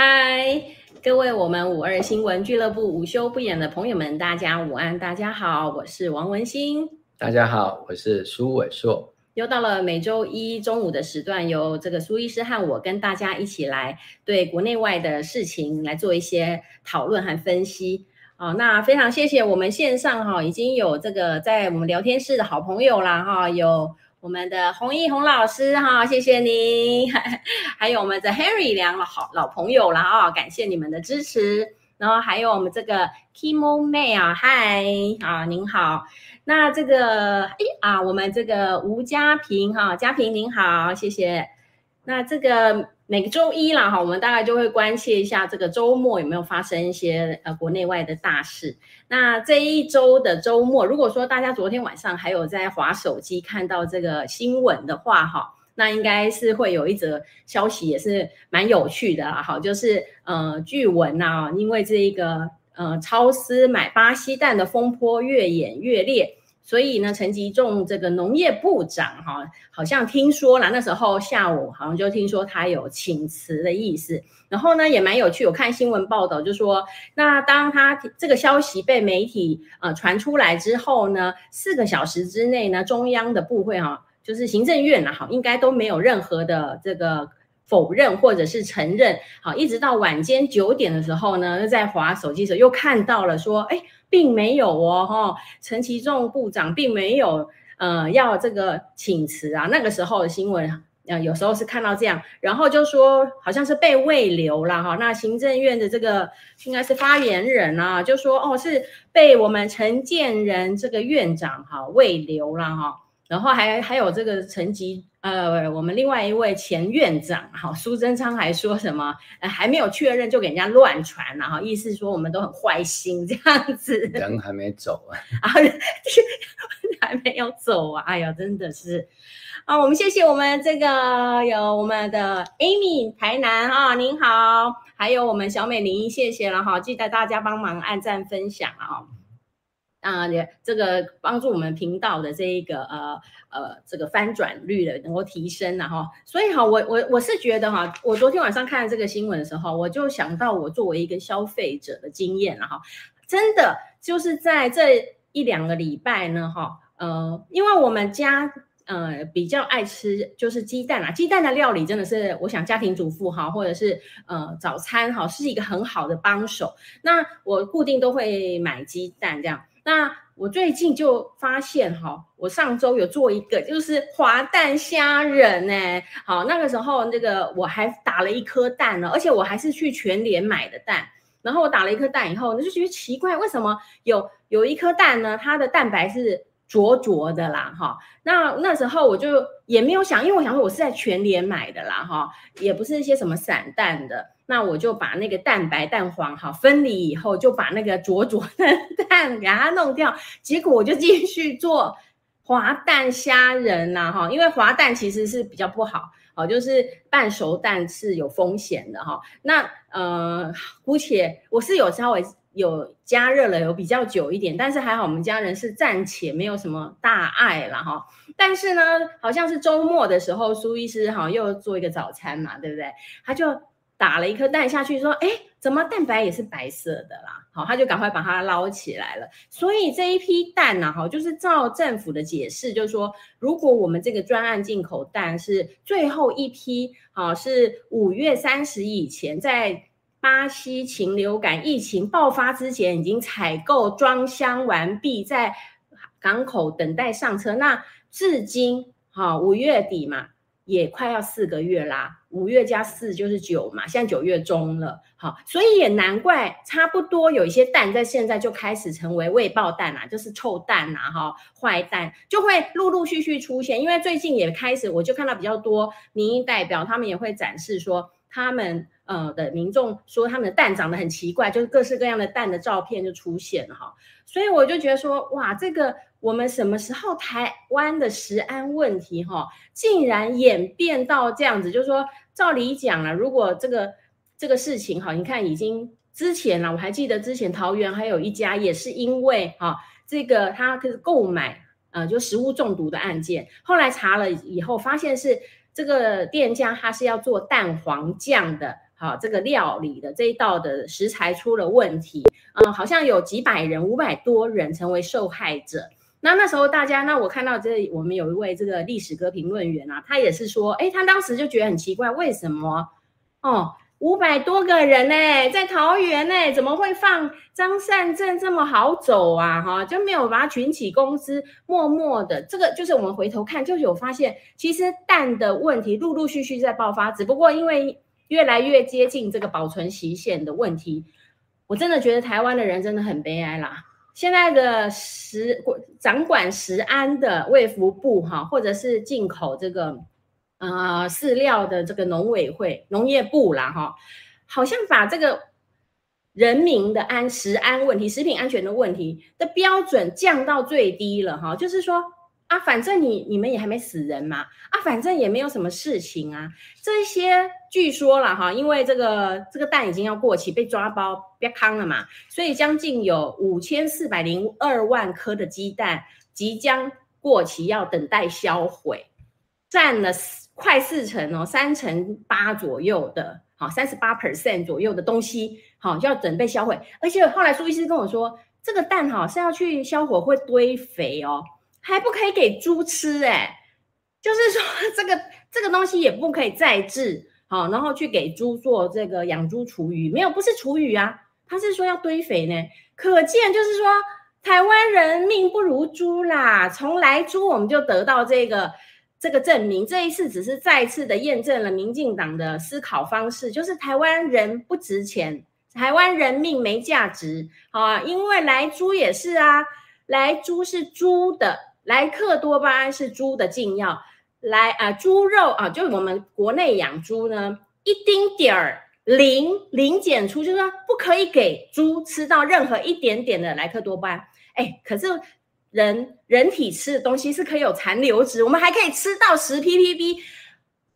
嗨，各位我们五二新闻俱乐部午休不演的朋友们，大家午安，大家好，我是王文新。大家好，我是苏伟硕。又到了每周一中午的时段，由这个苏医师和我跟大家一起来对国内外的事情来做一些讨论和分析。啊，那非常谢谢我们线上哈已经有这个在我们聊天室的好朋友啦哈，有我们的洪毅洪老师哈，谢谢你，还有我们的 Harry 两个好老朋友啦啊，感谢你们的支持。然后还有我们这个 Kimo May 啊，嗨啊，您好。那这个哎啊，我们这个吴家平哈，家平您好，谢谢。那这个。每个周一啦，哈，我们大概就会关切一下这个周末有没有发生一些呃国内外的大事。那这一周的周末，如果说大家昨天晚上还有在滑手机看到这个新闻的话，哈，那应该是会有一则消息也是蛮有趣的啦，哈，就是呃，据闻呐，因为这一个呃超市买巴西蛋的风波越演越烈。所以呢，陈吉仲这个农业部长哈，好像听说了，那时候下午好像就听说他有请辞的意思。然后呢，也蛮有趣，我看新闻报道就说，那当他这个消息被媒体呃传出来之后呢，四个小时之内呢，中央的部会哈，就是行政院呐哈，应该都没有任何的这个否认或者是承认。好，一直到晚间九点的时候呢，又在滑手机时候又看到了说，哎。并没有哦，哈，陈其仲部长并没有，呃，要这个请辞啊。那个时候的新闻，呃，有时候是看到这样，然后就说好像是被慰留了哈。那行政院的这个应该是发言人啊，就说哦，是被我们陈建仁这个院长哈慰留了哈。然后还还有这个陈吉。呃，我们另外一位前院长哈苏贞昌还说什么？呃，还没有确认就给人家乱传了哈，意思说我们都很坏心这样子。人还没走啊，啊，还没有走啊！哎呀，真的是啊！我们谢谢我们这个有我们的 Amy 台南啊，您好，还有我们小美玲，谢谢了哈，记得大家帮忙按赞分享啊。啊，也这个帮助我们频道的这一个呃呃这个翻转率的能够提升了哈，所以哈，我我我是觉得哈，我昨天晚上看这个新闻的时候，我就想到我作为一个消费者的经验了哈，真的就是在这一两个礼拜呢哈，呃，因为我们家呃比较爱吃就是鸡蛋啊，鸡蛋的料理真的是我想家庭主妇哈，或者是呃早餐哈是一个很好的帮手，那我固定都会买鸡蛋这样。那我最近就发现哈，我上周有做一个就是滑蛋虾仁呢。好，那个时候那个我还打了一颗蛋呢，而且我还是去全联买的蛋。然后我打了一颗蛋以后，你就觉得奇怪，为什么有有一颗蛋呢？它的蛋白是浊浊的啦，哈。那那时候我就也没有想，因为我想说我是在全联买的啦，哈，也不是一些什么散蛋的。那我就把那个蛋白蛋黄哈分离以后，就把那个浊浊的 蛋给它弄掉。结果我就继续做滑蛋虾仁呐哈，因为滑蛋其实是比较不好哦，就是半熟蛋是有风险的哈。那呃，姑且我是有稍微有加热了，有比较久一点，但是还好我们家人是暂且没有什么大碍了哈。但是呢，好像是周末的时候，苏医师哈又做一个早餐嘛，对不对？他就。打了一颗蛋下去，说：“哎，怎么蛋白也是白色的啦？”好，他就赶快把它捞起来了。所以这一批蛋呢，哈，就是照政府的解释，就是说，如果我们这个专案进口蛋是最后一批，好，是五月三十以前，在巴西禽流感疫情爆发之前已经采购装箱完毕，在港口等待上车。那至今，哈，五月底嘛。也快要四个月啦，五月加四就是九嘛，现在九月中了，好，所以也难怪，差不多有一些蛋在现在就开始成为未爆蛋啊，就是臭蛋啊，哈，坏蛋就会陆陆续续出现，因为最近也开始，我就看到比较多民意代表，他们也会展示说，他们呃的民众说他们的蛋长得很奇怪，就是各式各样的蛋的照片就出现了哈，所以我就觉得说，哇，这个。我们什么时候台湾的食安问题哈，竟然演变到这样子？就是说，照理讲了，如果这个这个事情哈，你看已经之前了，我还记得之前桃园还有一家也是因为哈，这个他可是购买呃就食物中毒的案件，后来查了以后发现是这个店家他是要做蛋黄酱的。好，这个料理的这一道的食材出了问题，嗯，好像有几百人，五百多人成为受害者。那那时候大家，那我看到这我们有一位这个历史哥评论员啊，他也是说，哎，他当时就觉得很奇怪，为什么哦，五百多个人呢，在桃园呢，怎么会放张善政这么好走啊？哈，就没有把他群起攻之，默默的，这个就是我们回头看就有发现，其实蛋的问题陆陆续续在爆发，只不过因为越来越接近这个保存期限的问题，我真的觉得台湾的人真的很悲哀啦。现在的食掌管食安的卫福部哈，或者是进口这个呃饲料的这个农委会农业部啦哈，好像把这个人民的安食安问题、食品安全的问题的标准降到最低了哈，就是说。啊，反正你你们也还没死人嘛，啊，反正也没有什么事情啊。这些据说了哈，因为这个这个蛋已经要过期，被抓包被坑了嘛，所以将近有五千四百零二万颗的鸡蛋即将过期，要等待销毁，占了快四成哦，三成八左右的，好，三十八 percent 左右的东西，好，就要准备销毁。而且后来苏医师跟我说，这个蛋哈是要去销毁会堆肥哦。还不可以给猪吃哎、就是说 这个这个东西也不可以再制，好，然后去给猪做这个养猪厨余，没有，不是厨余啊，他是说要堆肥呢。可见就是说台湾人命不如猪啦，从来猪我们就得到这个这个证明，这一次只是再次的验证了民进党的思考方式，就是台湾人不值钱，台湾人命没价值啊，因为莱猪也是啊，莱猪是猪的。莱克多巴胺是猪的禁药，来啊，猪肉啊，就我们国内养猪呢，一丁点儿零零检出，就是说不可以给猪吃到任何一点点的莱克多巴胺。哎，可是人人体吃的东西是可以有残留值，我们还可以吃到十 ppb。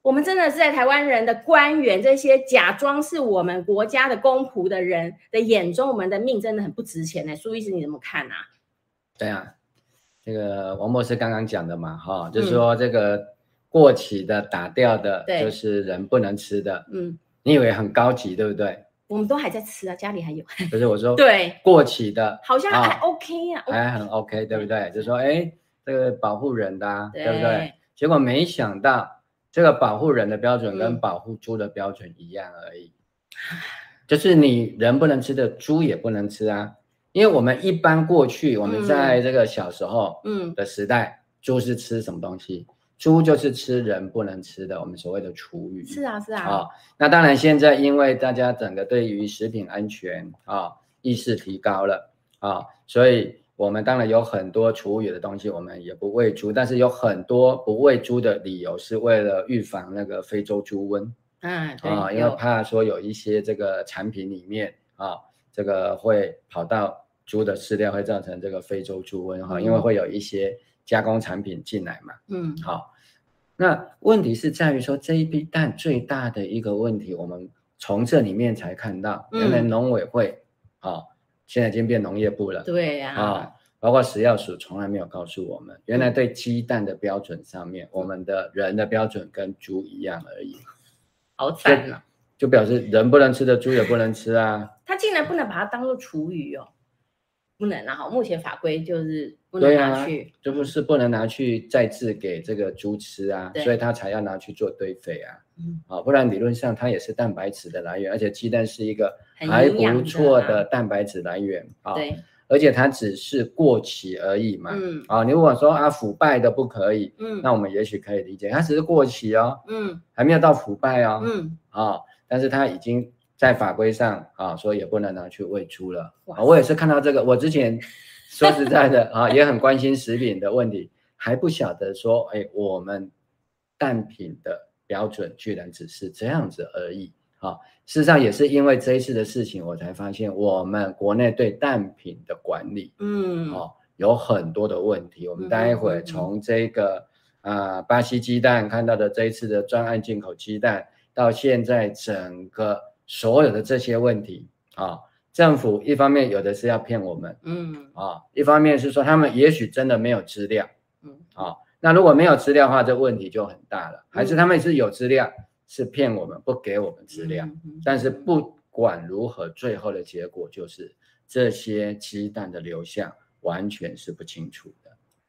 我们真的是在台湾人的官员这些假装是我们国家的公仆的人的眼中，我们的命真的很不值钱呢。苏医师，你怎么看啊？对啊。这个王博士刚刚讲的嘛，哈、嗯，就是说这个过期的打掉的，就是人不能吃的。嗯，你以为很高级，对不对？我们都还在吃啊，家里还有。不是我说，对，过期的，好像还 OK 啊，还很 OK，对不对？就是说，哎，这个保护人的、啊对，对不对？结果没想到，这个保护人的标准跟保护猪的标准一样而已，嗯、就是你人不能吃的，猪也不能吃啊。因为我们一般过去，我们在这个小时候，嗯的时代，猪是吃什么东西？猪就是吃人不能吃的，我们所谓的厨余。是啊，是啊。哦，那当然，现在因为大家整个对于食品安全啊意识提高了啊，所以我们当然有很多厨余的东西，我们也不喂猪。但是有很多不喂猪的理由，是为了预防那个非洲猪瘟。嗯，对。啊，因为怕说有一些这个产品里面啊，这个会跑到。猪的饲料会造成这个非洲猪瘟哈，因为会有一些加工产品进来嘛。嗯，好。那问题是在于说，这一批蛋最大的一个问题，我们从这里面才看到，原来农委会啊、嗯，现在已经变农业部了。对呀。啊，包括食药署从来没有告诉我们，原来对鸡蛋的标准上面，我们的人的标准跟猪一样而已。好惨啊！就表示人不能吃的猪也不能吃啊。他竟然不能把它当做厨余哦。不能然后，目前法规就是不能拿去，这、啊、不是不能拿去再制给这个猪吃啊，所以他才要拿去做堆肥啊。嗯，啊，不然理论上它也是蛋白质的来源，而且鸡蛋是一个还不错的蛋白质来源啊。对，而且它只是过期而已嘛。嗯，啊，你如果说啊腐败的不可以，嗯，那我们也许可以理解，它只是过期哦，嗯，还没有到腐败哦，嗯，啊，但是它已经。在法规上啊，所以也不能拿去喂猪了啊。我也是看到这个，我之前 说实在的啊，也很关心食品的问题，还不晓得说，哎，我们蛋品的标准居然只是这样子而已啊。事实上也是因为这一次的事情，我才发现我们国内对蛋品的管理，嗯，哦，有很多的问题。我们待会从这个啊巴西鸡蛋看到的这一次的专案进口鸡蛋，到现在整个。所有的这些问题啊，政府一方面有的是要骗我们，嗯啊，一方面是说他们也许真的没有资料，嗯啊，那如果没有资料的话，这问题就很大了。还是他们是有资料，是骗我们，不给我们资料。嗯、但是不管如何，最后的结果就是这些鸡蛋的流向完全是不清楚的。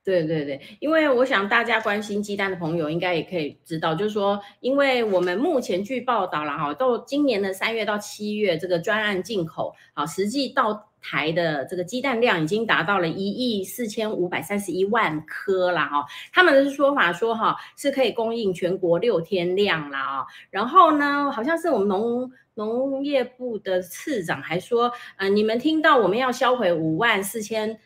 对对对，因为我想大家关心鸡蛋的朋友应该也可以知道，就是说，因为我们目前据报道了哈，到今年的三月到七月这个专案进口，啊，实际到台的这个鸡蛋量已经达到了一亿四千五百三十一万颗了哈。他们的说法说哈是可以供应全国六天量了啊。然后呢，好像是我们农农业部的次长还说，呃，你们听到我们要销毁五万四千。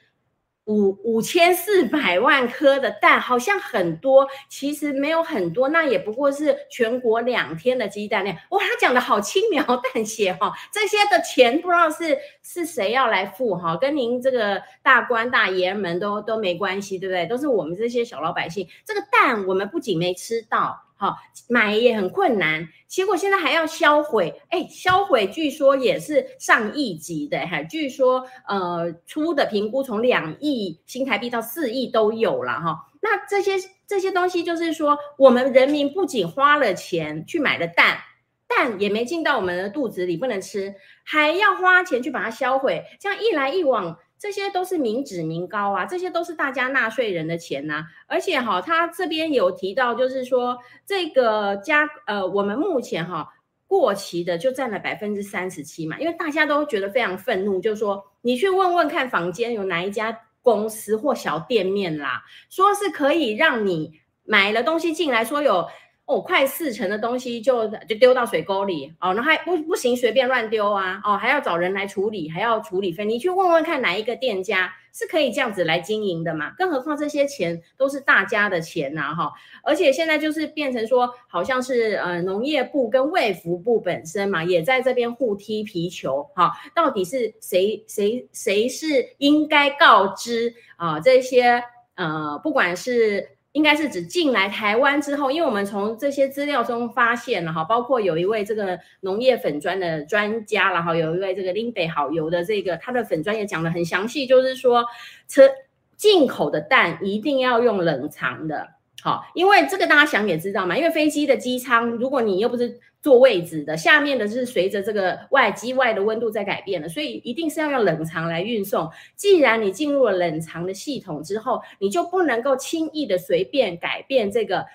五五千四百万颗的蛋好像很多，其实没有很多，那也不过是全国两天的鸡蛋量。哇，他讲的好轻描淡写哈，这些的钱不知道是是谁要来付哈，跟您这个大官大爷们都都没关系，对不对？都是我们这些小老百姓，这个蛋我们不仅没吃到。好，买也很困难，结果现在还要销毁，哎，销毁据说也是上亿级的，哈，据说呃出的评估从两亿新台币到四亿都有了哈。那这些这些东西就是说，我们人民不仅花了钱去买了蛋，蛋也没进到我们的肚子里不能吃，还要花钱去把它销毁，这样一来一往。这些都是民脂民膏啊，这些都是大家纳税人的钱呐、而且哈，他这边有提到，就是说这个家呃，我们目前哈过期的就占了百分之三十七嘛，因为大家都觉得非常愤怒，就是说你去问问看坊间有哪一家公司或小店面啦，说是可以让你买了东西进来，说有。哦，快四成的东西就就丢到水沟里哦，那还不不行，随便乱丢啊哦，还要找人来处理，还要处理费。你去问问看，哪一个店家是可以这样子来经营的嘛？更何况这些钱都是大家的钱呐，哈！而且现在就是变成说，好像是呃农业部跟卫福部本身嘛，也在这边互踢皮球，哈！到底是谁谁谁是应该告知啊？这些呃，不管是。应该是指进来台湾之后，因为我们从这些资料中发现了哈，包括有一位这个农业粉砖的专家，然后有一位这个林北好油的这个他的粉砖也讲的很详细，就是说吃进口的蛋一定要用冷藏的，好，因为这个大家想也知道嘛，因为飞机的机舱，如果你又不是。坐位置的下面的是随着这个外机外的温度在改变的，所以一定是要用冷藏来运送。既然你进入了冷藏的系统之后，你就不能够轻易的随便改变这个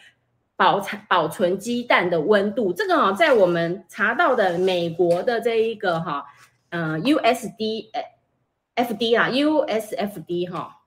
保产保存鸡蛋的温度。这个啊，在我们查到的美国的这一个哈，嗯，USD FD 啊，USFD 哈，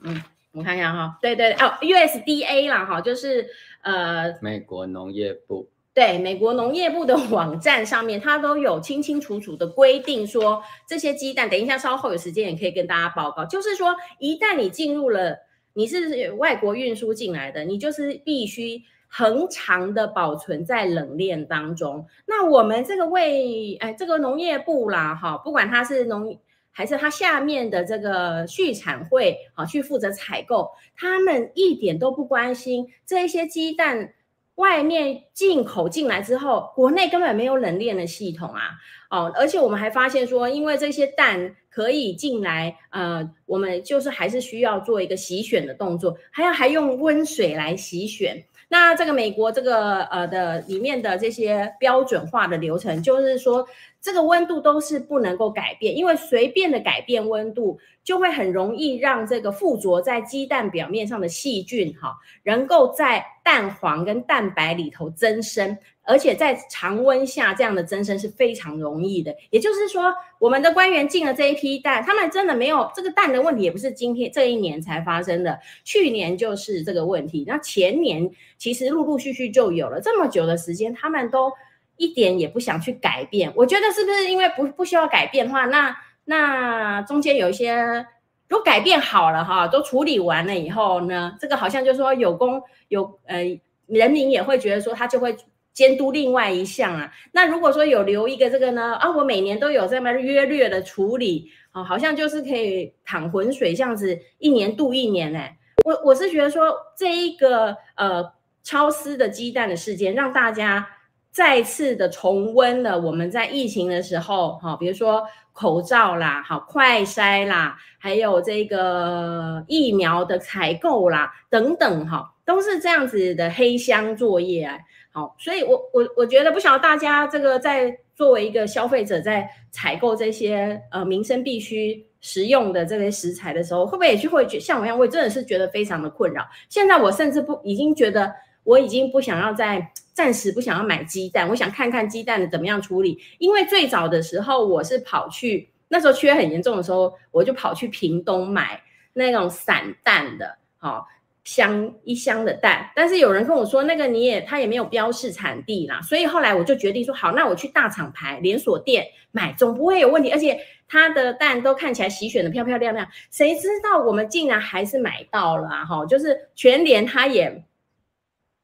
嗯，我看一下哈，对对哦，USDA 啦哈，就是呃，美国农业部。对，美国农业部的网站上面，它都有清清楚楚的规定说，说这些鸡蛋，等一下稍后有时间也可以跟大家报告。就是说，一旦你进入了，你是外国运输进来的，你就是必须恒常的保存在冷链当中。那我们这个为，哎，这个农业部啦，哈，不管它是农还是它下面的这个畜产会，啊，去负责采购，他们一点都不关心这些鸡蛋。外面进口进来之后，国内根本没有冷链的系统啊，哦，而且我们还发现说，因为这些蛋可以进来，呃，我们就是还是需要做一个洗选的动作，还要还用温水来洗选。那这个美国这个呃的里面的这些标准化的流程，就是说这个温度都是不能够改变，因为随便的改变温度，就会很容易让这个附着在鸡蛋表面上的细菌哈，能够在蛋黄跟蛋白里头增生，而且在常温下这样的增生是非常容易的。也就是说，我们的官员进了这一批蛋，他们真的没有这个蛋的问题，也不是今天这一年才发生的，去年就是这个问题。那前年其实陆陆续续就有了这么久的时间，他们都一点也不想去改变。我觉得是不是因为不不需要改变的话，那？那中间有一些都改变好了哈，都处理完了以后呢，这个好像就是说有功有呃，人民也会觉得说他就会监督另外一项啊。那如果说有留一个这个呢啊，我每年都有这么约略的处理啊，好像就是可以淌浑水这样子，一年度一年哎。我我是觉得说这一个呃超丝的鸡蛋的事件，让大家再次的重温了我们在疫情的时候哈，比如说。口罩啦，好，快筛啦，还有这个疫苗的采购啦，等等哈，都是这样子的黑箱作业啊。好，所以我我我觉得不晓得大家这个在作为一个消费者在采购这些呃民生必须食用的这些食材的时候，会不会也去会觉像我一样，我真的是觉得非常的困扰。现在我甚至不已经觉得我已经不想要再暂时不想要买鸡蛋，我想看看鸡蛋的怎么样处理。因为最早的时候我是跑去那时候缺很严重的时候，我就跑去屏东买。那种散蛋的，好、箱一箱的蛋，但是有人跟我说，那个你也他也没有标示产地啦，所以后来我就决定说，好，那我去大厂牌连锁店买，总不会有问题，而且它的蛋都看起来洗选的漂漂亮亮，谁知道我们竟然还是买到了哈、就是全联它也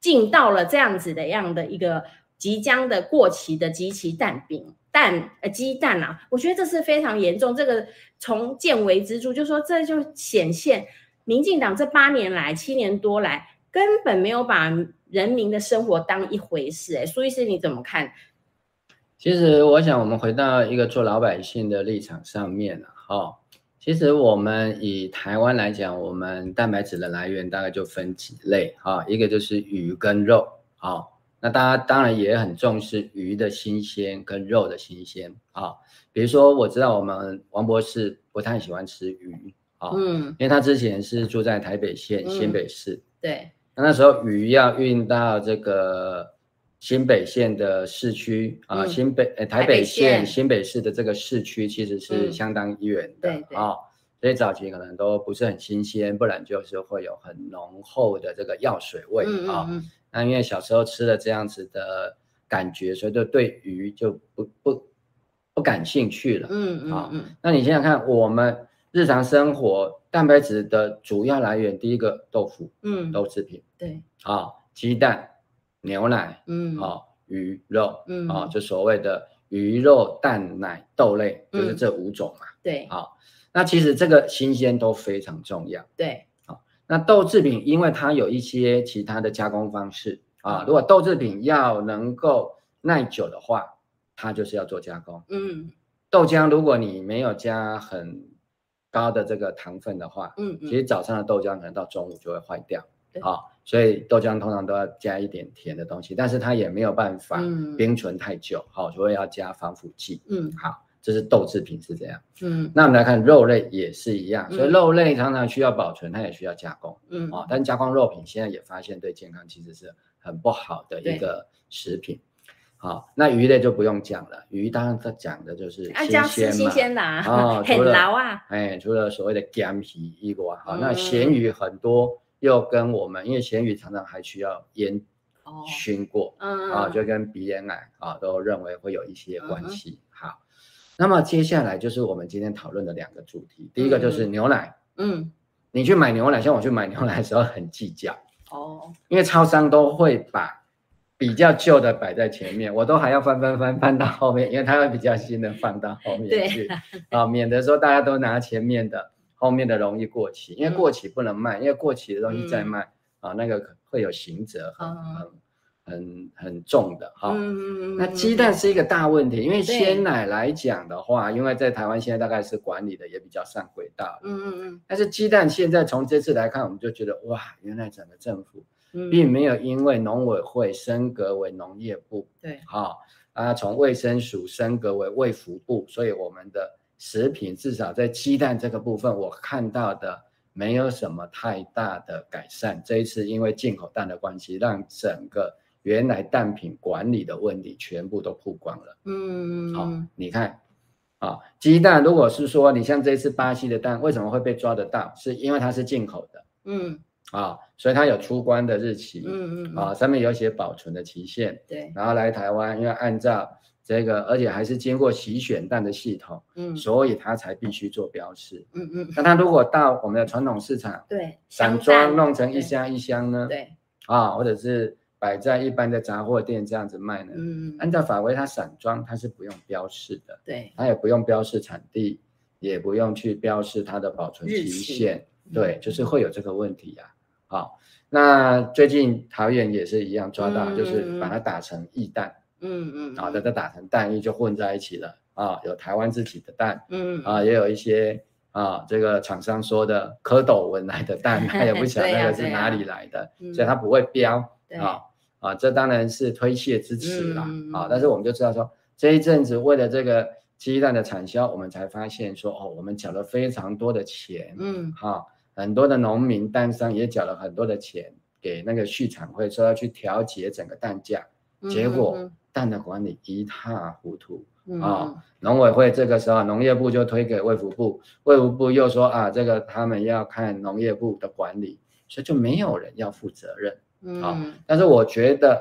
进到了这样子的样的一个即将的过期的即期蛋饼。蛋呃鸡蛋啊，我觉得这是非常严重。这个从见微知著，就说这就显现民进党这八年来、七年多来根本没有把人民的生活当一回事。哎，苏医师你怎么看？其实我想，我们回到一个做老百姓的立场上面了。哈，其实我们以台湾来讲，我们蛋白质的来源大概就分几类哈，一个就是鱼跟肉，好。那大家当然也很重视鱼的新鲜跟肉的新鲜啊，比如说我知道我们王博士不太喜欢吃鱼啊，嗯，因为他之前是住在台北县新北市，嗯、对，那那时候鱼要运到这个新北县的市区啊，嗯、新北呃台北县新北市的这个市区其实是相当远的，啊，所以早期可能都不是很新鲜，不然就是会有很浓厚的这个药水味啊。那因为小时候吃了这样子的感觉，所以就对鱼就不不不感兴趣了。嗯嗯嗯。那你想想看，我们日常生活蛋白质的主要来源，第一个豆腐，嗯，豆制品，对，啊，鸡蛋、牛奶，嗯，啊，鱼肉，嗯，啊，就所谓的鱼肉蛋奶豆类，就是这五种嘛。对，啊，那其实这个新鲜都非常重要。对。那豆制品，因为它有一些其他的加工方式啊，如果豆制品要能够耐久的话，它就是要做加工。嗯，豆浆如果你没有加很高的这个糖分的话，嗯，其实早上的豆浆可能到中午就会坏掉。啊，所以豆浆通常都要加一点甜的东西，但是它也没有办法冰存太久，好，所以要加防腐剂。嗯，好。这是豆制品是这样，嗯，那我们来看肉类也是一样，所以肉类常常需要保存，它也需要加工，嗯，啊，但加工肉品现在也发现对健康其实是很不好的一个食品，好，那鱼类就不用讲了，鱼当然它讲的就是新鲜嘛，新鲜的啊，很牢啊，哎，除了所谓的干皮以外，好，那咸鱼很多又跟我们，因为咸鱼常常还需要腌熏过，嗯，啊，就跟鼻咽癌啊都认为会有一些关系，好。那么接下来就是我们今天讨论的两个主题，第一个就是牛奶。嗯，你去买牛奶，像我去买牛奶的时候很计较哦，因为超商都会把比较旧的摆在前面，我都还要翻翻翻翻到后面，因为它会比较新的放到后面去啊，免得说大家都拿前面的，后面的容易过期，因为过期不能卖，因为过期的东西再卖啊，那个会有刑责。很很很重的哈，嗯、那鸡蛋是一个大问题，因为鲜奶来讲的话，因为在台湾现在大概是管理的也比较上轨道，嗯嗯嗯，但是鸡蛋现在从这次来看，我们就觉得哇，原来整个政府并没有因为农委会升格为农业部，对，好啊，从卫生署升格为卫福部，所以我们的食品至少在鸡蛋这个部分，我看到的没有什么太大的改善。这一次因为进口蛋的关系，让整个原来蛋品管理的问题全部都曝光了。嗯，好，你看，啊，鸡蛋如果是说你像这次巴西的蛋，为什么会被抓得到？是因为它是进口的。嗯，啊，所以它有出关的日期。嗯嗯，啊，上面有写保存的期限。对，然后来台湾，因为按照这个，而且还是经过洗选蛋的系统。嗯，所以它才必须做标示。嗯嗯，那它如果到我们的传统市场，对，散装弄成一箱一箱呢？对，啊，或者是。摆在一般的杂货店这样子卖呢？嗯，按照法规，它散装它是不用标示的，对，它也不用标示产地，也不用去标示它的保存期限，对，就是会有这个问题呀、啊。好，那最近桃园也是一样抓到，嗯、就是把它打成液蛋，嗯嗯，然后它打成蛋液就混在一起了啊，有台湾自己的蛋，嗯。啊，也有一些啊，这个厂商说的蝌蚪闻来的蛋，他也不晓得那个是哪里来的，啊啊、所以他不会标啊啊，这当然是推卸之词啦、嗯、啊。但是我们就知道说，这一阵子为了这个鸡蛋的产销，我们才发现说，哦，我们缴了非常多的钱，嗯，哈，很多的农民蛋商也缴了很多的钱给那个畜产会，说要去调节整个蛋价，结果蛋的管理一塌糊涂。啊，农、哦、委会这个时候，农业部就推给卫福部，卫福部又说啊，这个他们要看农业部的管理，所以就没有人要负责任。嗯、哦，但是我觉得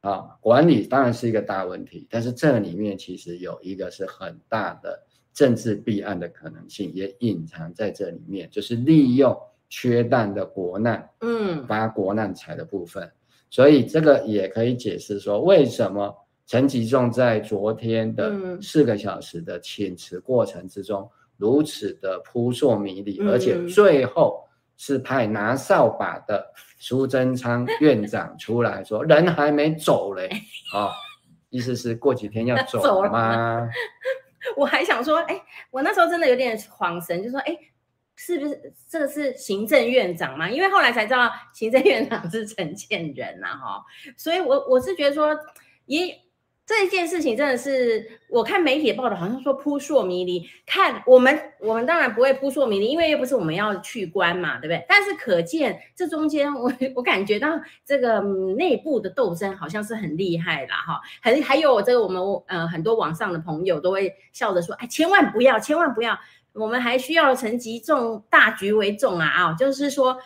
啊，管理当然是一个大问题，但是这里面其实有一个是很大的政治弊案的可能性，也隐藏在这里面，就是利用缺蛋的国难，嗯，发国难财的部分，所以这个也可以解释说为什么。陈吉仲在昨天的四个小时的请辞过程之中，如此的扑朔迷离，嗯、而且最后是派拿扫把的苏贞昌 院长出来说：“人还没走嘞，啊、哦，意思是过几天要走吗？” 我还想说，哎，我那时候真的有点恍神，就说：“哎，是不是这个是行政院长嘛？”因为后来才知道行政院长是陈建仁呐，哈，所以我我是觉得说也。这一件事情真的是，我看媒体报道好像说扑朔迷离。看我们，我们当然不会扑朔迷离，因为又不是我们要去关嘛，对不对？但是可见这中间，我 我感觉到这个内部的斗争好像是很厉害啦，哈。还还有这个我们呃很多网上的朋友都会笑着说，哎，千万不要，千万不要，我们还需要陈吉仲大局为重啊啊，就是说。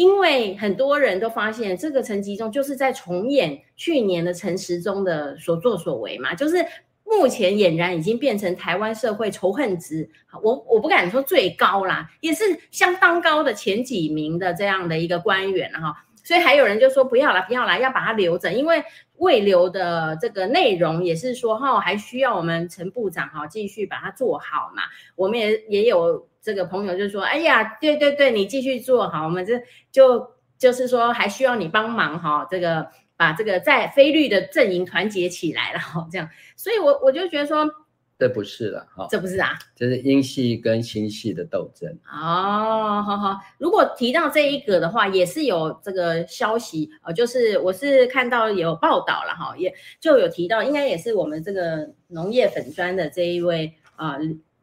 因为很多人都发现，这个陈吉中就是在重演去年的陈时中的所作所为嘛，就是目前俨然已经变成台湾社会仇恨值，我我不敢说最高啦，也是相当高的前几名的这样的一个官员哈，所以还有人就说不要了，不要了，要把它留着，因为未留的这个内容也是说哈，还需要我们陈部长哈继续把它做好嘛，我们也也有。这个朋友就说：“哎呀，对对对，你继续做好，我们这就就是说还需要你帮忙哈，这个把这个在菲律的阵营团结起来了哈，这样，所以我我就觉得说，这不是了哈，这不是啊，这是英系跟新系的斗争哦，好好，如果提到这一个的话，也是有这个消息呃，就是我是看到有报道了哈，也就有提到，应该也是我们这个农业粉专的这一位啊。呃”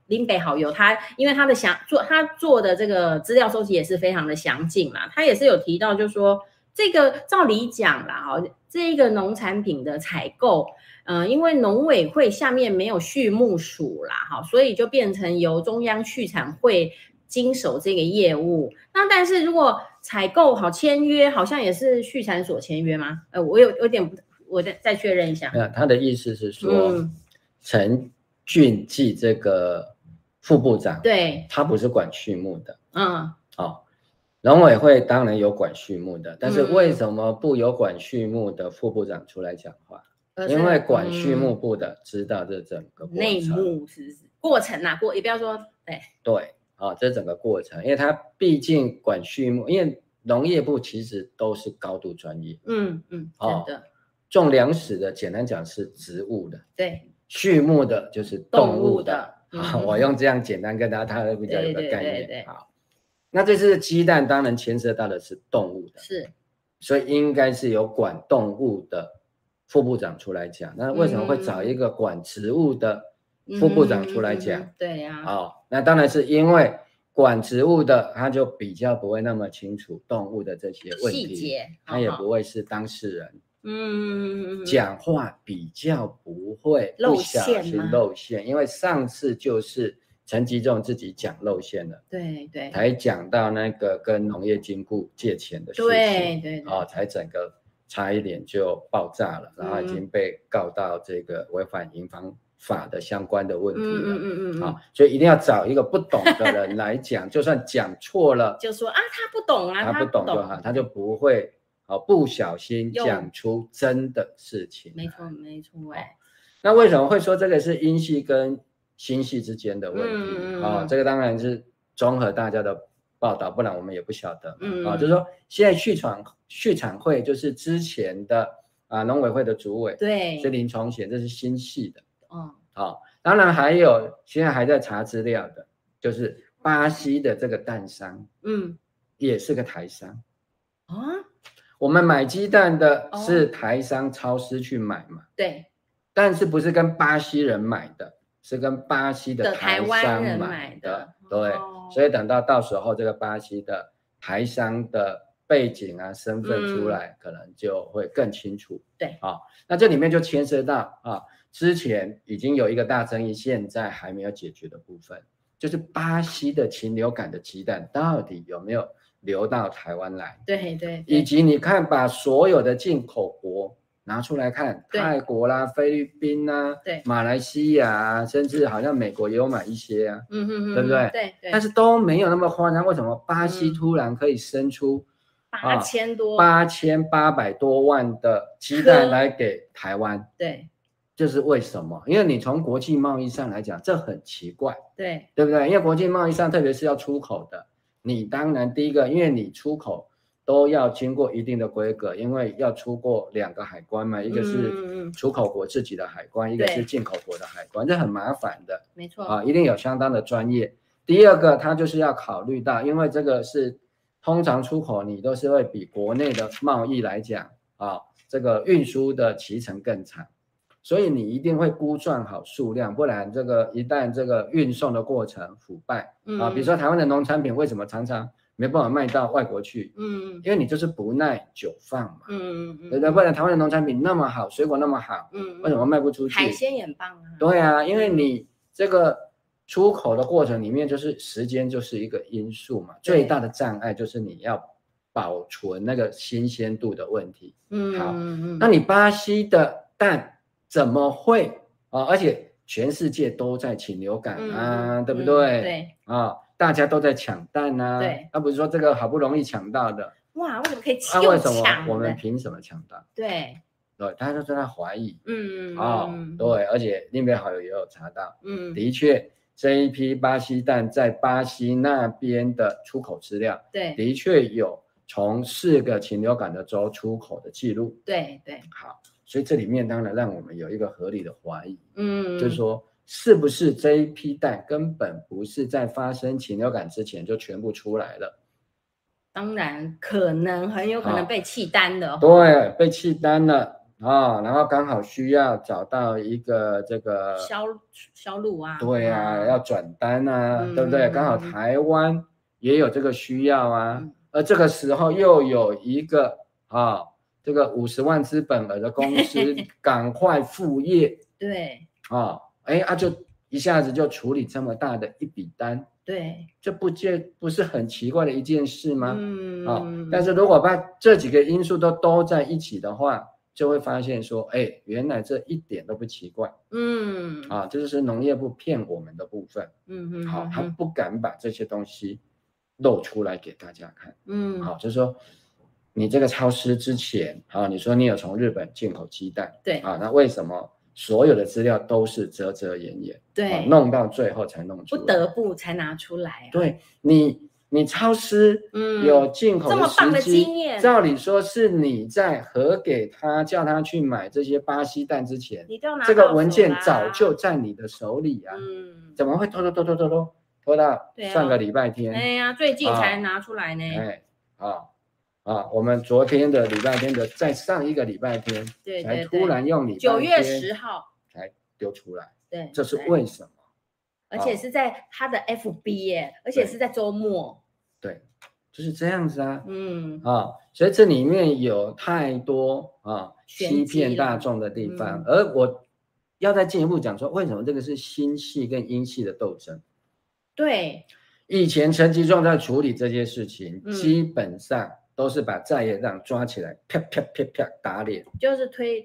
林北好友，他因为他的详做他做的这个资料收集也是非常的详尽嘛，他也是有提到，就是说这个照理讲啦，哈，这个农产品的采购，嗯、呃，因为农委会下面没有畜牧署啦，哈，所以就变成由中央畜产会经手这个业务。那但是如果采购好签约，好像也是畜产所签约吗？呃，我有有点不，我再再确认一下。那他的意思是说，陈俊记这个。副部长，对，他不是管畜牧的，嗯，哦，农委会当然有管畜牧的，但是为什么不由管畜牧的副部长出来讲话？嗯、因为管畜牧部的知道这整个内幕是过程啊，过也不要说，对对，啊、哦，这整个过程，因为它毕竟管畜牧，因为农业部其实都是高度专业，嗯嗯，哦，种粮食的简单讲是植物的，对，畜牧的就是动物的。好，我用这样简单跟大家，他会比较有个概念。好，那这次鸡蛋当然牵涉到的是动物的，是，所以应该是有管动物的副部长出来讲。那为什么会找一个管植物的副部长出来讲？对呀。哦，那当然是因为管植物的他就比较不会那么清楚动物的这些问题，细节，他也不会是当事人。嗯，讲话比较不会不小心露馅，因为上次就是陈吉仲自己讲露馅了，对对，才讲到那个跟农业金库借钱的事情，对对，哦，才整个差一点就爆炸了，然后已经被告到这个违反营房法的相关的问题了，嗯嗯嗯，好，所以一定要找一个不懂的人 来讲，就算讲错了，就说啊，他不懂啊，他不懂就好，他就不会。哦，不小心讲出真的事情，没错没错哎。那为什么会说这个是阴系跟心系之间的问题？啊、嗯哦，这个当然是综合大家的报道，不然我们也不晓得。嗯啊、哦，就是说现在畜产畜产会就是之前的啊农委会的主委，对，是林崇贤，这是新系的。嗯，好、哦，当然还有现在还在查资料的，就是巴西的这个蛋商，嗯，也是个台商啊。我们买鸡蛋的是台商超市去买嘛？对，但是不是跟巴西人买的，是跟巴西的台商买的。对，所以等到到时候这个巴西的台商的背景啊、身份出来，可能就会更清楚。对，啊，那这里面就牵涉到啊，之前已经有一个大争议，现在还没有解决的部分，就是巴西的禽流感的鸡蛋到底有没有？流到台湾来，对对，对，以及你看，把所有的进口国拿出来看，泰国啦、菲律宾啦、对，马来西亚啊，甚至好像美国也有买一些啊，嗯哼哼，对不对？对对。但是都没有那么夸张，为什么巴西突然可以生出八千多、八千八百多万的鸡蛋来给台湾？对，就是为什么？因为你从国际贸易上来讲，这很奇怪，对，对不对？因为国际贸易上，特别是要出口的。你当然第一个，因为你出口都要经过一定的规格，因为要出过两个海关嘛，一个是出口国自己的海关，嗯、一个是进口国的海关，这很麻烦的。没错啊，一定有相当的专业。第二个，它就是要考虑到，因为这个是通常出口，你都是会比国内的贸易来讲啊，这个运输的期程更长。所以你一定会估算好数量，不然这个一旦这个运送的过程腐败，嗯、啊，比如说台湾的农产品为什么常常没办法卖到外国去？嗯，因为你就是不耐久放嘛。嗯嗯嗯。不然台湾的农产品那么好，水果那么好，嗯，为什么卖不出去？海鲜也很棒啊。对啊，因为你这个出口的过程里面，就是时间就是一个因素嘛，最大的障碍就是你要保存那个新鲜度的问题。嗯，好，那你巴西的蛋。怎么会啊？而且全世界都在禽流感啊，嗯、对不对？嗯、对啊，大家都在抢蛋啊。对，他、啊、不是说这个好不容易抢到的。哇，为什么可以抢？那、啊、为什么我们凭什么抢到？对，对，大家都在那怀疑。嗯嗯啊，对，而且那边好友也有查到，嗯，的确这一批巴西蛋在巴西那边的出口资料，对，的确有从四个禽流感的州出口的记录。对对，好。所以这里面当然让我们有一个合理的怀疑，嗯，就是说是不是这一批蛋根本不是在发生禽流感之前就全部出来了？当然可能很有可能被弃单的，对，被弃单了啊，然后刚好需要找到一个这个销销路啊，对啊，要转单啊，对不对？刚好台湾也有这个需要啊，而这个时候又有一个啊。这个五十万资本额的公司 赶快复业，对啊，哎啊，就一下子就处理这么大的一笔单，对，这不见不是很奇怪的一件事吗？嗯啊，但是如果把这几个因素都都在一起的话，就会发现说，哎，原来这一点都不奇怪，嗯。啊，这就是农业部骗我们的部分，嗯嗯，好，他不敢把这些东西露出来给大家看，嗯，好，就是说。你这个超市之前啊，你说你有从日本进口鸡蛋，对啊，那为什么所有的资料都是遮遮掩掩？对、啊，弄到最后才弄出来，不得不才拿出来、啊。对你，你超市有进口的时机、嗯、这么棒的经验，照理说是你在核给他叫他去买这些巴西蛋之前，你都拿这个文件早就在你的手里啊，嗯，怎么会拖拖拖拖拖拖拖到上个礼拜天？哎呀，最近才拿出来呢，哎啊。啊，我们昨天的礼拜天的，在上一个礼拜天，对，才突然用你九月十号。才丢出来，对，这是为什么？而且是在他的 FB 耶，而且是在周末，对，就是这样子啊，嗯，啊，所以这里面有太多啊欺骗大众的地方，而我要再进一步讲说，为什么这个是心系跟阴系的斗争？对，以前陈吉仲在处理这些事情，基本上。都是把在野党抓起来，啪啪啪啪打脸，就是推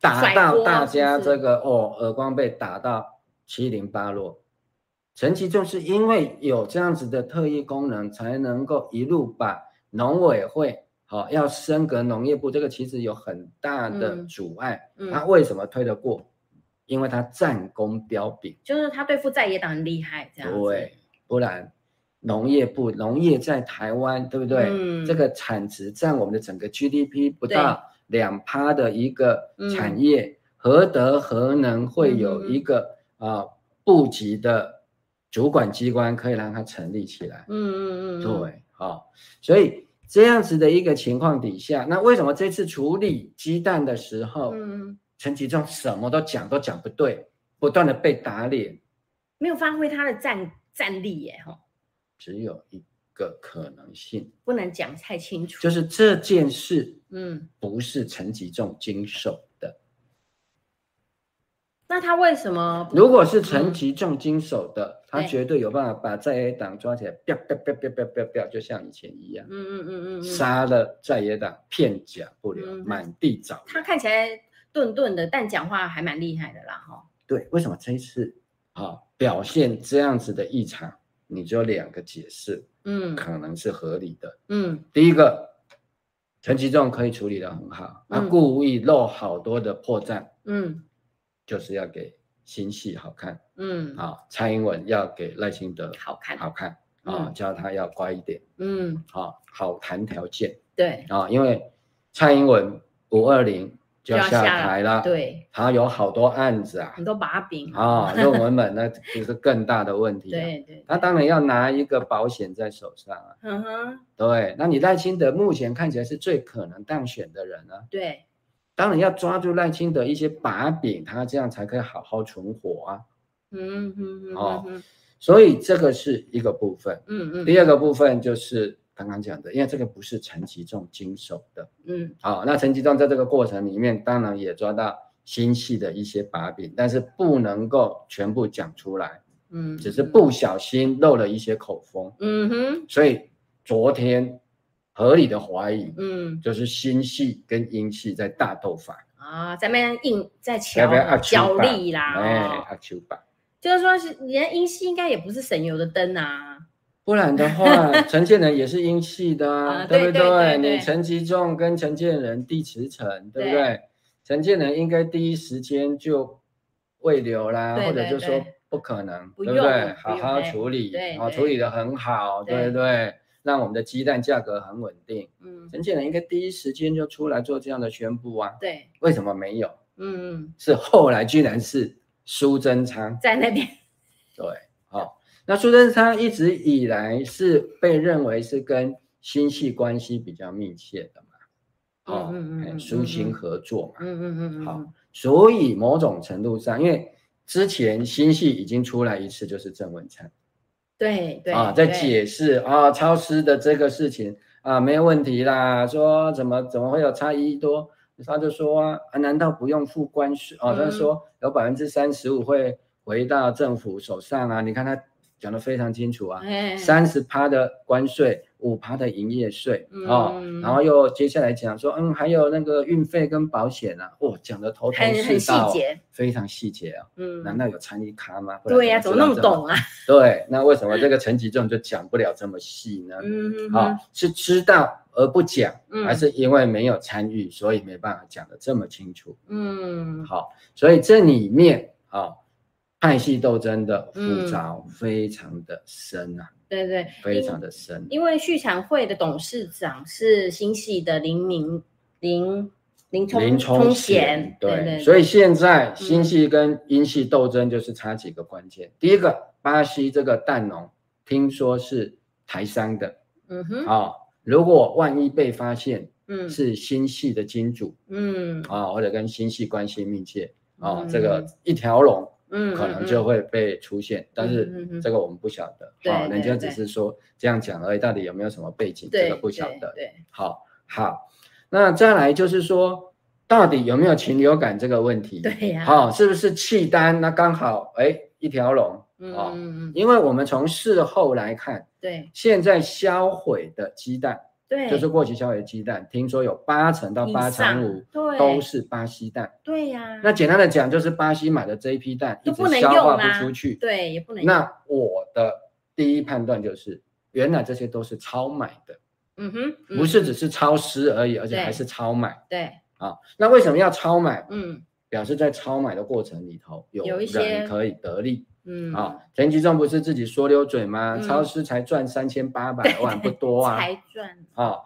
打到大家这个哦，耳光被打到七零八落。陈其重是因为有这样子的特异功能，才能够一路把农委会好、哦、要升格农业部，这个其实有很大的阻碍。嗯嗯、他为什么推得过？因为他战功彪炳，就是他对付在野党很厉害，这样子。对，不然。农业部农业在台湾，对不对？嗯，这个产值占我们的整个 GDP 不到两趴的一个产业，何德何能会有一个啊部级的主管机关可以让它成立起来。嗯嗯嗯，对，好，所以这样子的一个情况底下，那为什么这次处理鸡蛋的时候，嗯，陈吉仲什么都讲都讲不对，不断的被打脸，没有发挥他的战战力耶，哈，只有一个可能性，不能讲太清楚，就是这件事，嗯，不是陈吉仲经手的。嗯、那他为什么？如果是陈吉仲经手的，嗯、他绝对有办法把在野党抓起来，彪彪彪彪彪彪彪，就像以前一样，嗯嗯嗯嗯，杀了在野党，片甲不留，嗯、满地找。他看起来钝钝的，但讲话还蛮厉害的啦，哈。对，为什么这一次啊表现这样子的异常？你只有两个解释。嗯，可能是合理的。嗯，第一个，陈其仲可以处理得很好，他故意露好多的破绽。嗯，就是要给新戏好看。嗯，啊，蔡英文要给赖清德好看，好看啊，叫他要乖一点。嗯，啊，好谈条件。对啊，因为蔡英文五二零。就要下台了，对，他有好多案子啊，很多把柄啊，论文本那就是更大的问题。对对，他当然要拿一个保险在手上啊。嗯哼，对，那你赖清德目前看起来是最可能当选的人啊。对，当然要抓住赖清德一些把柄，他这样才可以好好存活啊。嗯哼，哦，所以这个是一个部分。嗯嗯，第二个部分就是。刚刚讲的，因为这个不是陈吉仲经手的，嗯，好，那陈吉仲在这个过程里面，当然也抓到新戏的一些把柄，但是不能够全部讲出来，嗯，只是不小心漏了一些口风，嗯哼，所以昨天合理的怀疑，嗯，就是新戏跟英戏在大斗法。啊，在那边硬在桥角力啦，哎，阿秋吧，就是说是连英戏应该也不是省油的灯啊。不然的话，陈建仁也是阴气的啊，对不对？你陈吉仲跟陈建仁弟慈诚，对不对？陈建仁应该第一时间就未留啦，或者就说不可能，对不对？好好处理，好处理的很好，对不对？让我们的鸡蛋价格很稳定。嗯，陈建仁应该第一时间就出来做这样的宣布啊。对，为什么没有？嗯嗯，是后来居然是苏贞昌在那边。对，好。那苏贞昌一直以来是被认为是跟新系关系比较密切的嘛，哦，苏新合作嘛，嗯嗯嗯，好，所以某种程度上，因为之前新系已经出来一次，就是郑文灿，对对啊，在解释啊超支的这个事情啊没有问题啦，说怎么怎么会有差一多，他就说啊，难道不用付关税啊？他说有百分之三十五会回到政府手上啊，你看他。讲得非常清楚啊，三十趴的关税，五趴的营业税、嗯、哦，然后又接下来讲说，嗯，还有那个运费跟保险啊，哦，讲得头头是道，非常细节啊，嗯，难道有参与卡吗？对呀、啊，怎么那么懂啊？对，那为什么这个陈吉仲就讲不了这么细呢？嗯，好、哦，是知道而不讲，嗯、还是因为没有参与，所以没办法讲得这么清楚？嗯，好，所以这里面啊。哦派系斗争的复杂非常的深啊，嗯、对对，非常的深。因为畜产会的董事长是新系的林明林林冲林冲贤，对，所以现在新系跟英系斗争就是差几个关键。嗯、第一个，巴西这个蛋农听说是台商的，嗯哼，啊、哦，如果万一被发现，嗯，是新系的金主，嗯，啊、哦，或者跟新系关系密切，啊、这个。一条龙。嗯，可能就会被出现，嗯、但是这个我们不晓得，好，人家只是说这样讲而已，到底有没有什么背景，这个不晓得。对，对好，好，那再来就是说，到底有没有禽流感这个问题？对呀、啊，好、哦，是不是弃单？那刚好，哎，一条龙，嗯、哦、嗯，因为我们从事后来看，对，现在销毁的鸡蛋。对，就是过期销毁的鸡蛋，听说有八成到八成五都是巴西蛋。对呀，那简单的讲，就是巴西买的这一批蛋一直消化不出去，对，也不能。那我的第一判断就是，原来这些都是超买的。嗯哼，不是只是超支而已，而且还是超买。对，啊，那为什么要超买？嗯，表示在超买的过程里头，有人可以得利。嗯啊，陈吉仲不是自己说溜嘴吗？嗯、超市才赚三千八百万，不多啊。才赚啊，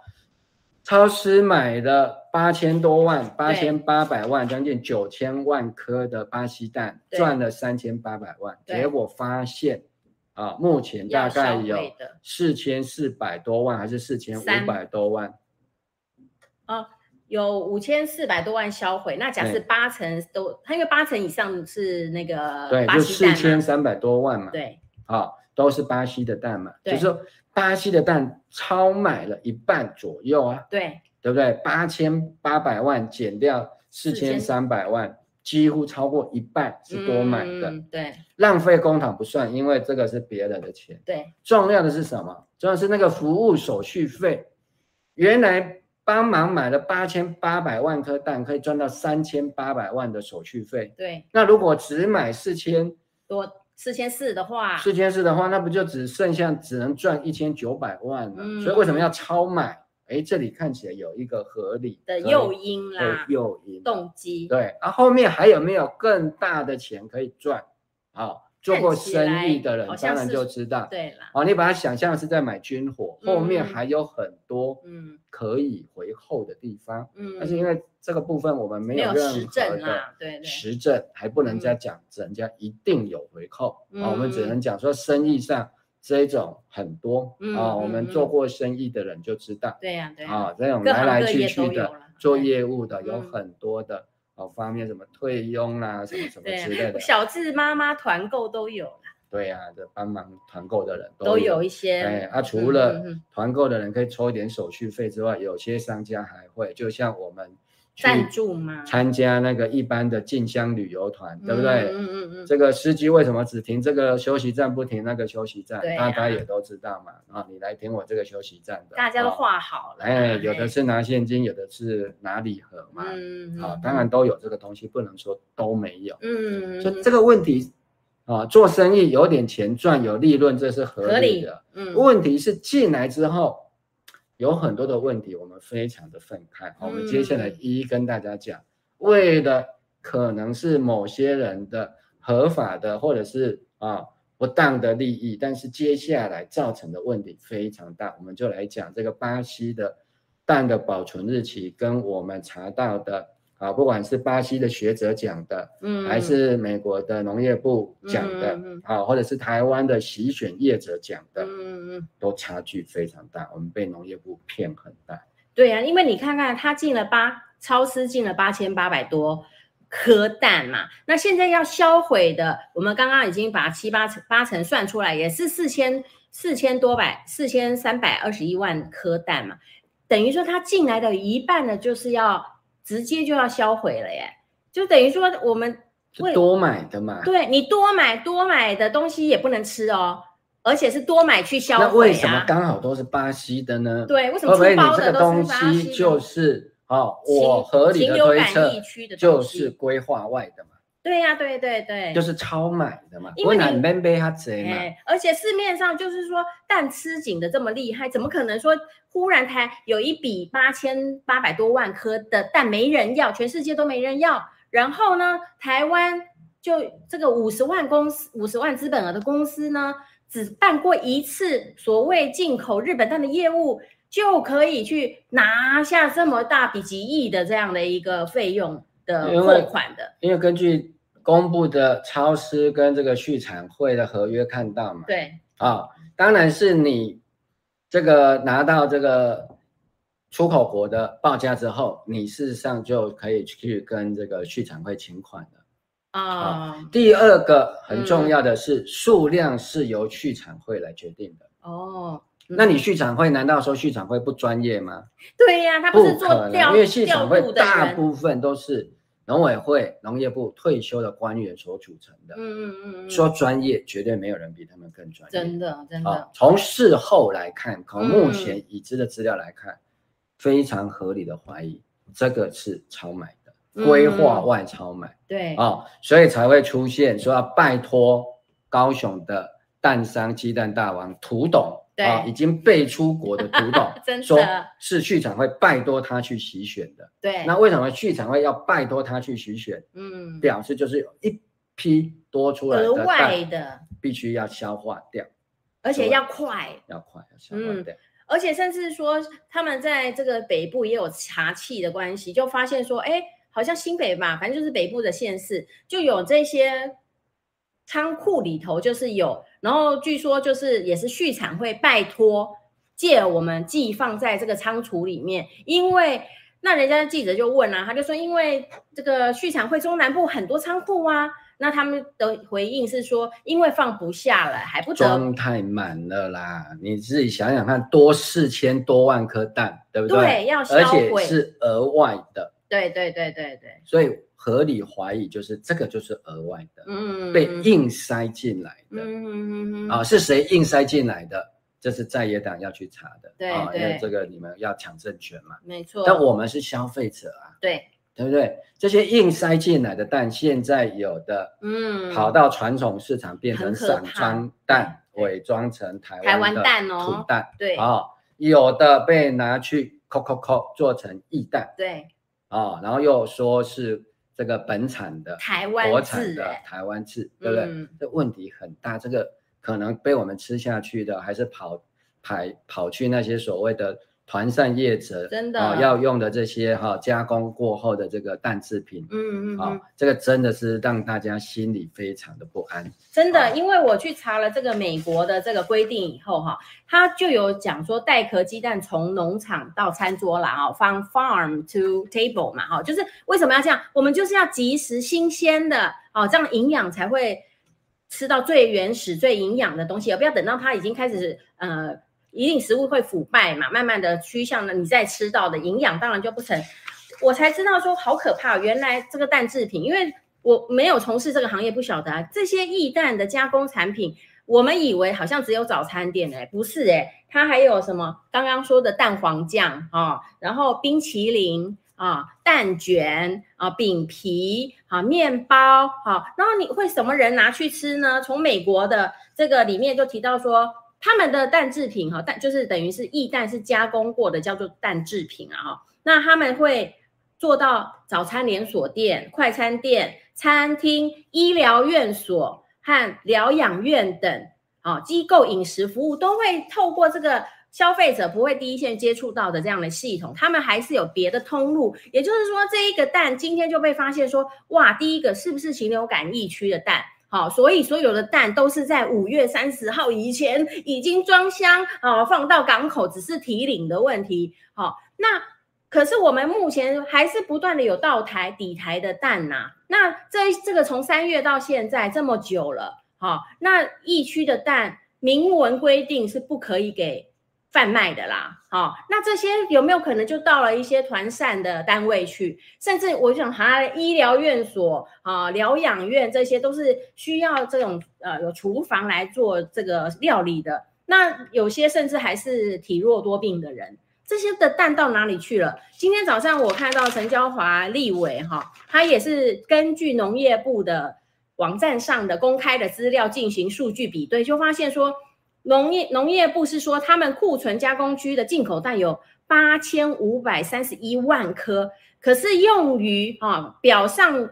超市买的八千多万，八千八百万，将近九千万颗的巴西蛋，赚了三千八百万。结果发现啊，目前大概有四千四百多万，还是四千五百多万？哦，有五千四百多万销毁。那假设八成都，它因为八成以上是那个对，就四千三百多万嘛。对，啊，都是巴西的蛋嘛。就是说巴西的蛋超买了一半左右啊。对，对不对？八千八百万减掉四千三百万。几乎超过一半是多买的，嗯、对，浪费工厂不算，因为这个是别人的钱。对，重要的是什么？重要是那个服务手续费。原来帮忙买了八千八百万颗蛋，可以赚到三千八百万的手续费。对，那如果只买四千多，四千四的话，四千四的话，那不就只剩下只能赚一千九百万了？嗯、所以为什么要超买？哎，这里看起来有一个合理的诱因啦，诱因动机。对，啊，后面还有没有更大的钱可以赚？好，做过生意的人当然就知道。对了，哦，你把它想象是在买军火，后面还有很多嗯可以回扣的地方。嗯，但是因为这个部分我们没有任何的对实证，还不能再讲人家一定有回扣啊，我们只能讲说生意上。这种很多啊，我们做过生意的人就知道。对呀，对啊，这种来来去去的做业务的有很多的哦方面，什么退佣啦，什么什么之类的。小智妈妈团购都有。对呀，这帮忙团购的人都有一些。哎，啊，除了团购的人可以抽一点手续费之外，有些商家还会，就像我们。赞助吗？参加那个一般的进香旅游团，对不对？嗯嗯嗯。这个司机为什么只停这个休息站，不停那个休息站？大家也都知道嘛。啊，你来停我这个休息站的。大家都画好了。哎，有的是拿现金，有的是拿礼盒嘛。嗯。啊，当然都有这个东西，不能说都没有。嗯。所以这个问题啊，做生意有点钱赚，有利润，这是合理的。嗯。问题是进来之后。有很多的问题，我们非常的愤慨。好，我们接下来一一跟大家讲，为了可能是某些人的合法的或者是啊不当的利益，但是接下来造成的问题非常大，我们就来讲这个巴西的蛋的保存日期跟我们查到的。啊，不管是巴西的学者讲的，嗯，还是美国的农业部讲的，嗯，啊，或者是台湾的洗选业者讲的，嗯嗯，都差距非常大，我们被农业部骗很大。对啊，因为你看看，他进了八，超市进了八千八百多颗蛋嘛，那现在要销毁的，我们刚刚已经把七八成八成算出来，也是四千四千多百四千三百二十一万颗蛋嘛，等于说他进来的一半呢，就是要。直接就要销毁了耶，就等于说我们多买的嘛。对，你多买多买的东西也不能吃哦，而且是多买去销毁啊。那为什么刚好都是巴西的呢？对，为什么出包的都是巴西？就是哦，我合理的推测就是规划外的嘛。对呀，对对对，就是超买的嘛，因为难免被他贼嘛。而且市面上就是说蛋吃紧的这么厉害，怎么可能说忽然台有一笔八千八百多万颗的蛋没人要，全世界都没人要，然后呢，台湾就这个五十万公司、五十万资本额的公司呢，只办过一次所谓进口日本蛋的业务，就可以去拿下这么大笔几亿的这样的一个费用的货款的，因为，因为根据。公布的超市跟这个畜产会的合约看到嘛？对，啊、哦，当然是你这个拿到这个出口国的报价之后，你事实上就可以去跟这个畜产会请款的啊、哦。第二个很重要的是、嗯、数量是由畜产会来决定的哦。那你畜产会难道说畜产会不专业吗？对呀、啊，他不是做调度的，因为畜产会大部分都是。农委会、农业部退休的官员所组成的，嗯嗯嗯，说专业，绝对没有人比他们更专业，真的真的。啊，从事后来看，从目前已知的资料来看，嗯，非常合理的怀疑，这个是超买的，规划外超买，嗯，对啊，所以才会出现说要拜托高雄的蛋商、鸡蛋大王涂董。啊，已经被出国的涂董 说是畜产会拜托他去洗选的。对，那为什么畜产会要拜托他去洗选？嗯，表示就是有一批多出来的额外的，必须要消化掉，而且要快，要快要消化掉。而且甚至说他们在这个北部也有茶气的关系，就发现说，哎，好像新北吧，反正就是北部的县市就有这些仓库里头就是有，然后据说就是也是畜产会拜托借我们寄放在这个仓储里面，因为那人家记者就问啊，他就说因为这个畜产会中南部很多仓库啊。那他们的回应是说，因为放不下了，还不装太满了啦。你自己想想看，多四千多万颗蛋，对不对？对，要销毁，而且是额外的。对对对对对。所以合理怀疑就是这个就是额外的，嗯，被硬塞进来的，嗯嗯嗯啊，是谁硬塞进来的？这是在野党要去查的，对啊，对，因为这个你们要抢政权嘛，没错。但我们是消费者啊，对。对不对？这些硬塞进来的蛋，现在有的，嗯，跑到传统市场变成散装蛋，伪装成台湾的蛋哦，土蛋，对，啊，有的被拿去扣扣扣做成异蛋，对，啊，然后又说是这个本产的台湾国产的台湾制，对不对？嗯，这问题很大，这个可能被我们吃下去的，还是跑跑跑去那些所谓的。团膳业者真的、哦、要用的这些哈、哦、加工过后的这个蛋制品，嗯嗯啊、哦，这个真的是让大家心里非常的不安。真的，哦、因为我去查了这个美国的这个规定以后哈，它就有讲说带壳鸡蛋从农场到餐桌啦啊，from farm to table 嘛哈，就是为什么要这样？我们就是要及时新鲜的哦，这样营养才会吃到最原始、最营养的东西，而不要等到它已经开始呃。一定食物会腐败嘛，慢慢的趋向呢，你再吃到的营养当然就不成。我才知道说好可怕，原来这个蛋制品，因为我没有从事这个行业，不晓得啊，这些易蛋的加工产品，我们以为好像只有早餐店哎，不是哎，它还有什么刚刚说的蛋黄酱啊，然后冰淇淋啊，蛋卷啊，饼皮啊，面包啊，然后你会什么人拿去吃呢？从美国的这个里面就提到说。他们的蛋制品哈，蛋就是等于是易蛋是加工过的，叫做蛋制品啊哈。那他们会做到早餐连锁店、快餐店、餐厅、医疗院所和疗养院等啊机构饮食服务，都会透过这个消费者不会第一线接触到的这样的系统，他们还是有别的通路。也就是说，这一个蛋今天就被发现说，哇，第一个是不是禽流感疫区的蛋？好，所以所有的蛋都是在五月三十号以前已经装箱啊，放到港口，只是提领的问题。好，那可是我们目前还是不断的有到台抵台的蛋呐、那这这个从三月到现在这么久了，好，那疫区的蛋明文规定是不可以给。贩卖的啦，好、那这些有没有可能就到了一些团膳的单位去？甚至我想，哈，医疗院所啊、疗养院这些都是需要这种呃有厨房来做这个料理的。那有些甚至还是体弱多病的人，这些的蛋到哪里去了？今天早上我看到陈椒华立委哈、他也是根据农业部的网站上的公开的资料进行数据比对，就发现说。农业农业部是说，他们库存加工区的进口蛋有八千五百三十一万颗，可是用于啊表上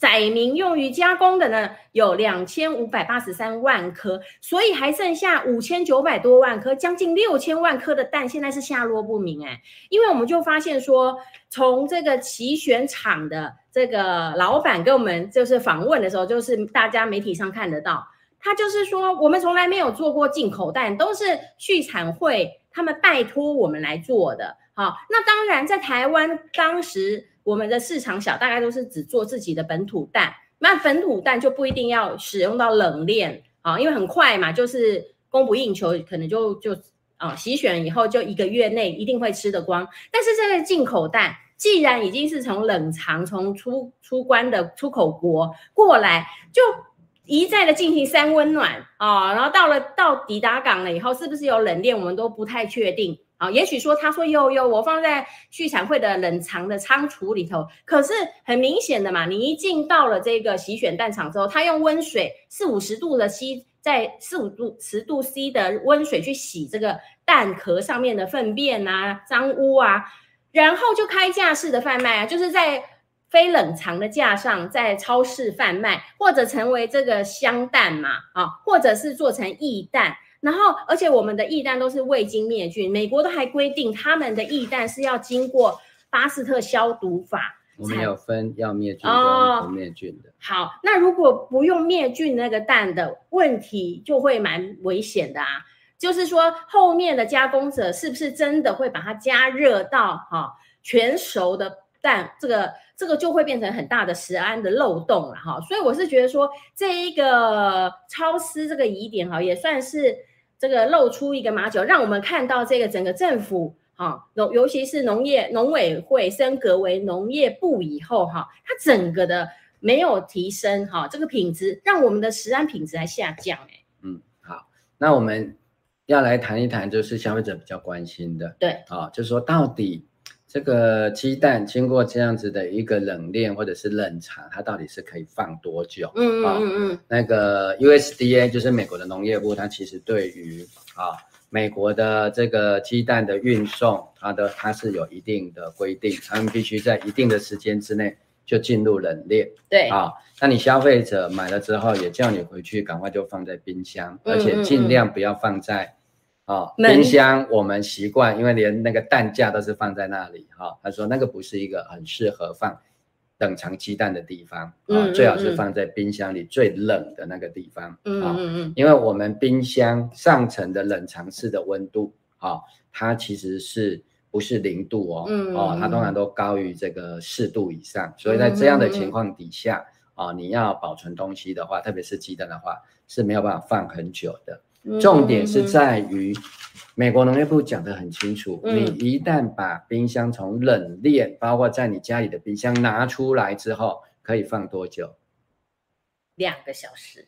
载明用于加工的呢有两千五百八十三万颗，所以还剩下五千九百多万颗，将近六千万颗的蛋现在是下落不明哎，因为我们就发现说，从这个齐选厂的这个老板跟我们就是访问的时候，就是大家媒体上看得到。他就是说，我们从来没有做过进口蛋，都是畜产会他们拜托我们来做的。好，那当然在台湾，当时我们的市场小，大概都是只做自己的本土蛋。那本土蛋就不一定要使用到冷链啊，因为很快嘛，就是供不应求，可能就就啊洗选以后就一个月内一定会吃得光。但是这个进口蛋，既然已经是从冷藏、从出出关的出口国过来，就。一再的进行三温暖啊，然后到了到抵达港了以后，是不是有冷链，我们都不太确定啊。也许说他说有有，我放在畜产会的冷藏的仓储里头，可是很明显的嘛，你一进到了这个洗选蛋场之后，他用温水四五十度的 C，在四五度十度 C 的温水去洗这个蛋壳上面的粪便啊、脏污啊，然后就开架式的贩卖啊，就是在。非冷藏的架上，在超市贩卖，或者成为这个香蛋嘛，啊，或者是做成异蛋，然后，而且我们的异蛋都是未经灭菌，美国都还规定他们的异蛋是要经过巴斯特消毒法，我们有分要灭菌跟不灭菌的。好，那如果不用灭菌那个蛋的问题，就会蛮危险的啊。就是说，后面的加工者是不是真的会把它加热到哈全熟的蛋？这个这个就会变成很大的食安的漏洞了哈。所以我是觉得说，这一个超思这个疑点哈，也算是这个露出一个马脚，让我们看到这个整个政府。哈，农尤其是农业农委会升格为农业部以后，哈，它整个的没有提升，哈，这个品质让我们的食安品质还下降，哎，嗯，好，那我们要来谈一谈，就是消费者比较关心的，对，啊，就是说到底这个鸡蛋经过这样子的一个冷链或者是冷藏，它到底是可以放多久？嗯嗯嗯嗯，那个 USDA 就是美国的农业部，它其实对于啊。美国的这个鸡蛋的运送，它的它是有一定的规定，他们必须在一定的时间之内就进入冷链。对啊，那你消费者买了之后，也叫你回去赶快就放在冰箱，嗯、而且尽量不要放在、嗯、啊冰箱。我们习惯，因为连那个蛋架都是放在那里哈、啊。他说那个不是一个很适合放。冷藏鸡蛋的地方啊，最好是放在冰箱里最冷的那个地方啊，因为我们冰箱上层的冷藏室的温度啊，它其实是不是零度哦，哦，它通常都高于这个四度以上，所以在这样的情况底下啊，你要保存东西的话，特别是鸡蛋的话，是没有办法放很久的。重点是在于，美国农业部讲得很清楚，嗯、你一旦把冰箱从冷链，包括在你家里的冰箱拿出来之后，可以放多久？两个小时。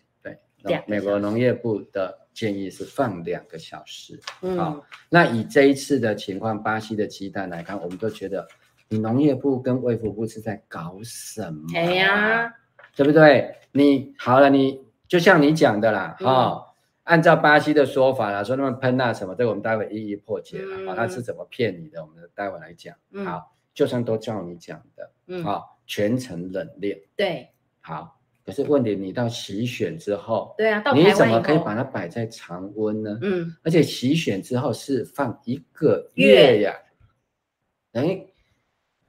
对，美国农业部的建议是放两个小时。嗯，好，那以这一次的情况，巴西的鸡蛋来看，我们都觉得你农业部跟卫福部是在搞什么？哎呀，对不对？你好了，你就像你讲的啦，哈、嗯。哦按照巴西的说法啦，说他们喷那什么，这个我们待会一一破解了。好、嗯，他是怎么骗你的？我们待会来讲。嗯、好，就算都照你讲的，嗯，好，全程冷链。对，好。可是问题，你到洗选之后，对啊，你怎么可以把它摆在常温呢？嗯，而且洗选之后是放一个月呀。哎月，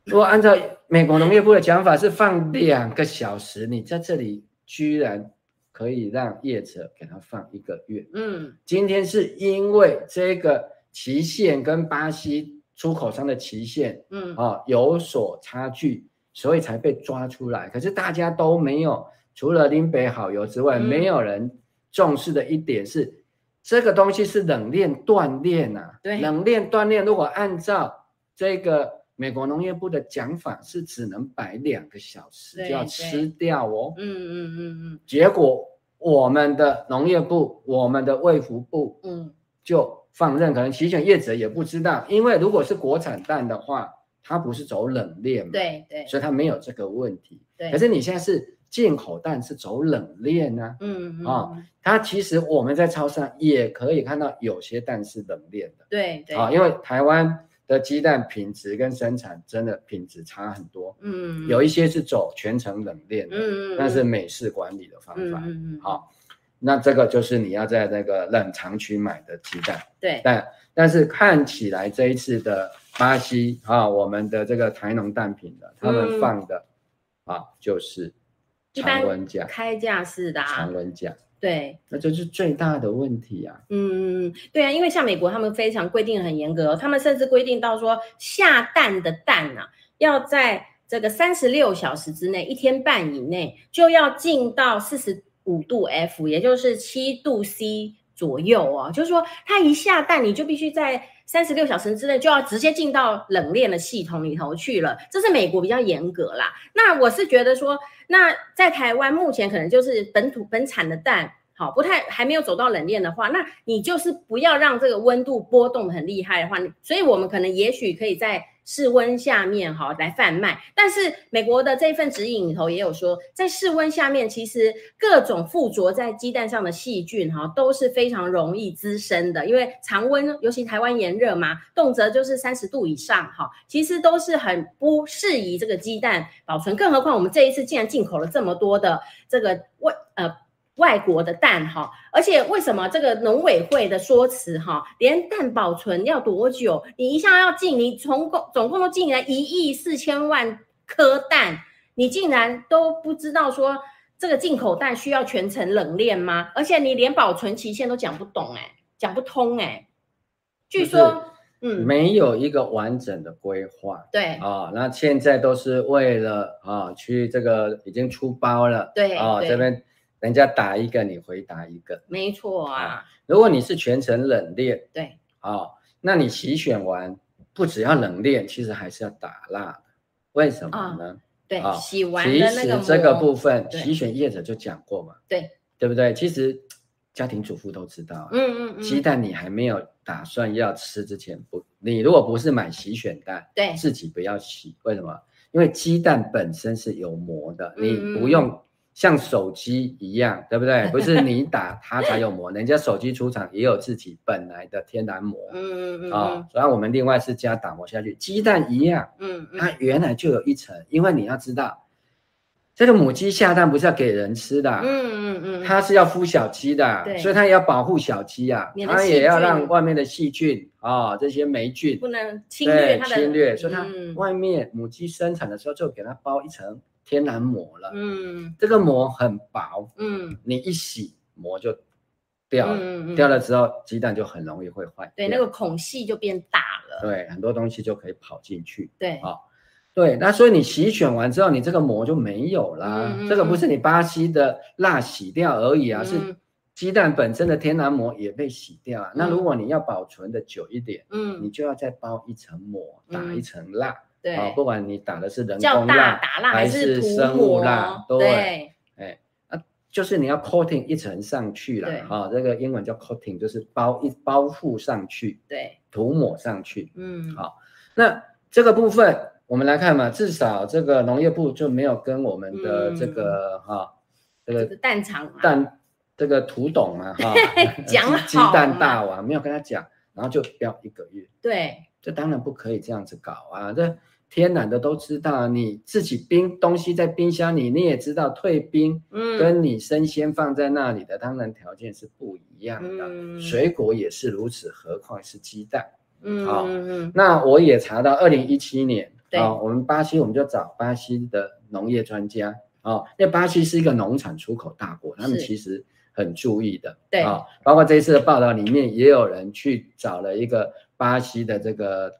如果按照美国农业部的讲法是放两个小时，你在这里居然。可以让业者给他放一个月。嗯，今天是因为这个期限跟巴西出口商的期限，嗯啊有所差距，所以才被抓出来。可是大家都没有，除了林北好油之外，嗯、没有人重视的一点是，这个东西是冷链断链啊。对，冷链断链，如果按照这个。美国农业部的讲法是只能摆两个小时就要吃掉哦。嗯嗯嗯嗯。结果我们的农业部、我们的卫福部，嗯，就放任，可能期权业者也不知道，因为如果是国产蛋的话，它不是走冷链嘛，对对，所以它没有这个问题。对。可是你现在是进口蛋是走冷链呢？嗯嗯。啊，它其实我们在超市上也可以看到有些蛋是冷链的。对对。啊，因为台湾。的鸡蛋品质跟生产真的品质差很多，嗯，有一些是走全程冷链的，嗯，那是美式管理的方法，嗯嗯，好，那这个就是你要在那个冷藏区买的鸡蛋，对，但但是看起来这一次的巴西啊，我们的这个台农蛋品的，他们放的啊就是常温价，开价式的啊常温价。对，那就是最大的问题啊。嗯，对啊，因为像美国他们非常规定很严格，他们甚至规定到说下蛋的蛋啊，要在这个三十六小时之内，一天半以内就要进到四十五度 F，也就是七度 C 左右哦。就是说，它一下蛋，你就必须在三十六小时之内就要直接进到冷链的系统里头去了。这是美国比较严格啦。那我是觉得说。那在台湾目前可能就是本土本产的蛋，好，不太还没有走到冷链的话，那你就是不要让这个温度波动很厉害的话，所以我们可能也许可以在室温下面哈来贩卖。但是美国的这份指引里头也有说，在室温下面，其实各种附着在鸡蛋上的细菌哈都是非常容易滋生的，因为常温，尤其台湾炎热嘛，动辄就是三十度以上哈，其实都是很不适宜这个鸡蛋保存。更何况我们这一次竟然进口了这么多的这个外呃。外国的蛋哈，而且为什么这个农委会的说辞哈，连蛋保存要多久？你一下要进，你从共总共都进来一亿四千万颗蛋，你竟然都不知道说这个进口蛋需要全程冷链吗？而且你连保存期限都讲不懂哎、欸，讲不通哎、欸。据说，嗯，没有一个完整的规划。对啊，那现在都是为了啊，去这个已经出包了。对啊，这边人家打一个，你回答一个。没错啊，啊。如果你是全程冷链，对啊，那你洗选完不只要冷链，其实还是要打蜡的。为什么呢？啊、对、啊，洗完其实这个部分，洗选业者就讲过嘛。对，对不对？其实。家庭主妇都知道，嗯嗯嗯，鸡蛋你还没有打算要吃之前，不，你如果不是买洗选蛋，对，自己不要洗。为什么？因为鸡蛋本身是有膜的，嗯、你不用像手机一样，对不对？不是你打它才有膜，人家手机出厂也有自己本来的天然膜，嗯嗯嗯，啊、哦，所以我们另外是加打磨下去，鸡蛋一样，嗯，它原来就有一层，因为你要知道。这个母鸡下蛋不是要给人吃的，嗯嗯嗯，它是要孵小鸡的，对，所以它也要保护小鸡啊，它也要让外面的细菌啊、哦、这些霉菌不能侵略它的，侵略，所以它外面母鸡生产的时候就给它包一层天然膜了，嗯，这个膜很薄，嗯，你一洗膜就掉了，嗯嗯，掉了之后鸡蛋就很容易会坏，对，那个孔隙就变大了，对，很多东西就可以跑进去，对，啊、哦。对，那所以你洗选完之后，你这个膜就没有啦。嗯、这个不是你巴西的蜡洗掉而已啊，嗯、是鸡蛋本身的天然膜也被洗掉了。嗯、那如果你要保存的久一点，嗯，你就要再包一层膜，打一层蜡。对、不管你打的是人工蜡，打蜡还是生物蜡，对，对哎，啊，就是你要 coating 一层上去了啊、哦，这个英文叫 coating，就是包一包覆上去，对，涂抹上去。嗯，好、哦，那这个部分。我们来看嘛，至少这个农业部就没有跟我们的这个哈、嗯，这个蛋厂蛋这个土董嘛哈，讲鸡蛋大王没有跟他讲，然后就标一个月。对，这当然不可以这样子搞啊！这天然的都知道，你自己冰东西在冰箱里，你也知道退冰，嗯，跟你生鲜放在那里的，当然条件是不一样的。嗯、水果也是如此，何况是鸡蛋？嗯好嗯，那我也查到二零一七年。啊、哦，我们巴西我们就找巴西的农业专家啊、哦，因为巴西是一个农产出口大国，他们其实很注意的。对啊、哦，包括这一次的报道里面也有人去找了一个巴西的这个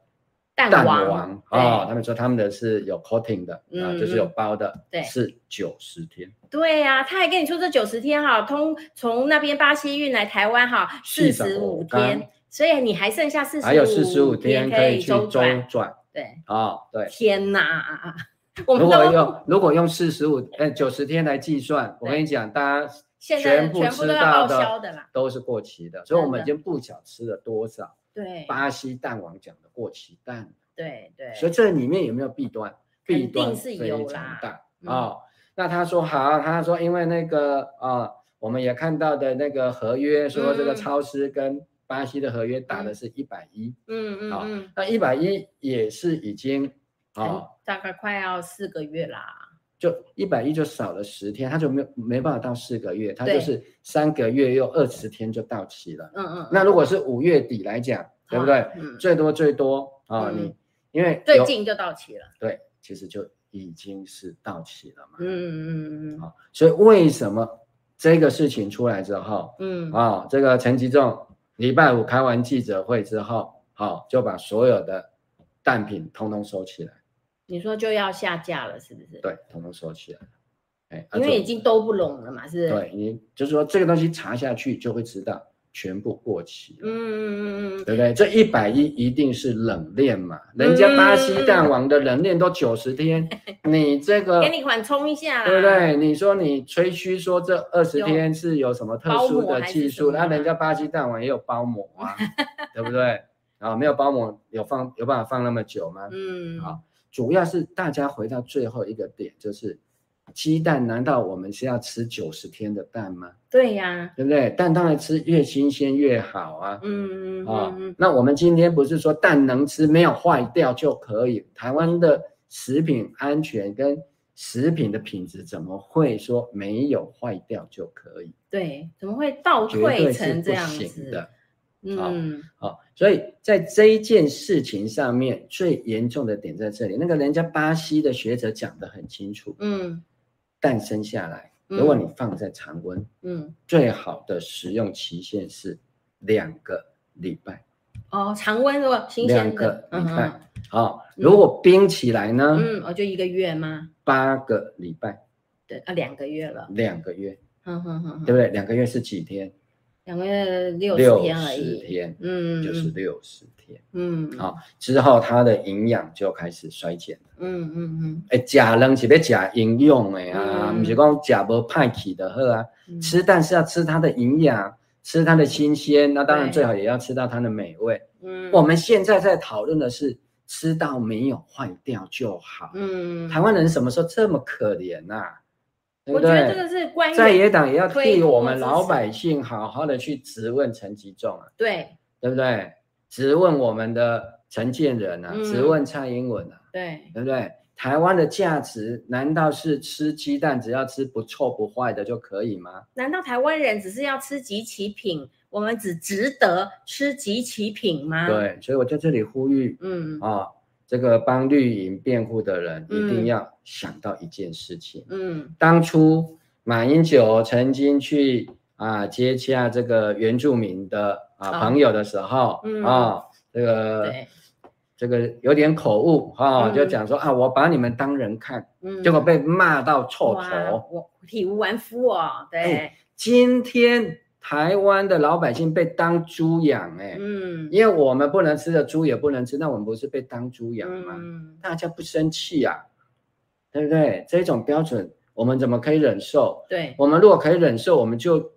蛋王啊、哦，他们说他们的是有 coating 的啊、嗯，就是有包的，对，是九十天。对呀、啊，他还跟你说这九十天哈，通从那边巴西运来台湾哈，四十五天，所以你还剩下四十还有四十五天可以去周转。对啊、哦，对，天哪！如果用如果用四十五呃九十天来计算，我跟你讲，大家全部吃到的都是过期的，所以我们已经不晓吃了多少。对，巴西蛋王讲的过期蛋。对对，所以这里面有没有弊端？弊端非常大啊。那他说好，他说因为那个啊、哦，我们也看到的那个合约说这个超市跟。巴西的合约打的是一百一，嗯嗯，好、嗯，那一百一也是已经啊、哦，大概快要四个月啦，就一百一就少了十天，他就没没办法到四个月，他就是三个月又二十天就到期了，嗯嗯，那如果是五月底来讲，对不对？嗯、最多最多啊、你因为最近就到期了，对，其实就已经是到期了嘛，嗯嗯嗯嗯，好，所以为什么这个事情出来之后，嗯啊、哦，这个陈吉仲。礼拜五开完记者会之后，好、哦、就把所有的蛋品通通收起来。你说就要下架了，是不是？对，统统收起来。哎，因为已经都不拢了嘛，是不是？对，你就是说这个东西查下去就会知道全部过期。嗯嗯嗯嗯，对不对？这一百一一定是冷链嘛？人家巴西蛋王的冷链都九十天。嗯你这个给你缓冲一下，对不对？你说你吹嘘说这二十天是有什么特殊的技术，那人家巴西蛋王也有包膜啊，对不对？啊，没有包膜有放有办法放那么久吗？嗯，好，主要是大家回到最后一个点，就是鸡蛋，难道我们是要吃九十天的蛋吗？对呀，对不对？蛋当然吃越新鲜越好啊。嗯嗯啊，那我们今天不是说蛋能吃，没有坏掉就可以？台湾的。食品安全跟食品的品质怎么会说没有坏掉就可以？对，怎么会倒退成这样子？的嗯，好、哦，所以在这一件事情上面，最严重的点在这里。那个人家巴西的学者讲得很清楚，嗯，诞生下来，如果你放在常温，嗯，最好的食用期限是两个礼拜。哦，常温是吧？新鲜的。两个礼拜。好、哦，如果冰起来呢？嗯，哦，就一个月吗？八个礼拜。对啊，两个月了。两个月。嗯哼哼，对不对？两个月是几天？两个月六十天而已。嗯，就是六十天，嗯，好，之后它的营养就开始衰减了，嗯嗯嗯，哎，假人是要假营养的啊，不是讲假不派气的喝啊，吃但是要吃它的营养，吃它的新鲜，那当然最好也要吃到它的美味，嗯，我们现在在讨论的是吃到没有坏掉就好，嗯，台湾人什么时候这么可怜呐？我觉得这个是关于在野党也要替我们老百姓好好的去质问陈吉仲啊，对对不对？质问我们的陈建仁啊，质问蔡英文啊，对对不对？台湾的价值难道是吃鸡蛋只要吃不臭不坏的就可以吗？难道台湾人只是要吃即期品？我们只值得吃即期品吗？对，所以我在这里呼吁，嗯啊。这个帮绿营辩护的人一定要想到一件事情。嗯，当初马英九曾经去啊接洽这个原住民的啊朋友的时候，嗯啊，这个这个有点口误哈，就讲说啊，我把你们当人看，嗯，结果被骂到臭头，我体无完肤哦。对，今天。台湾的老百姓被当猪养，哎，嗯，因为我们不能吃的猪也不能吃，那我们不是被当猪养吗？嗯，大家不生气啊，对不对？这种标准我们怎么可以忍受？对，我们如果可以忍受，我们就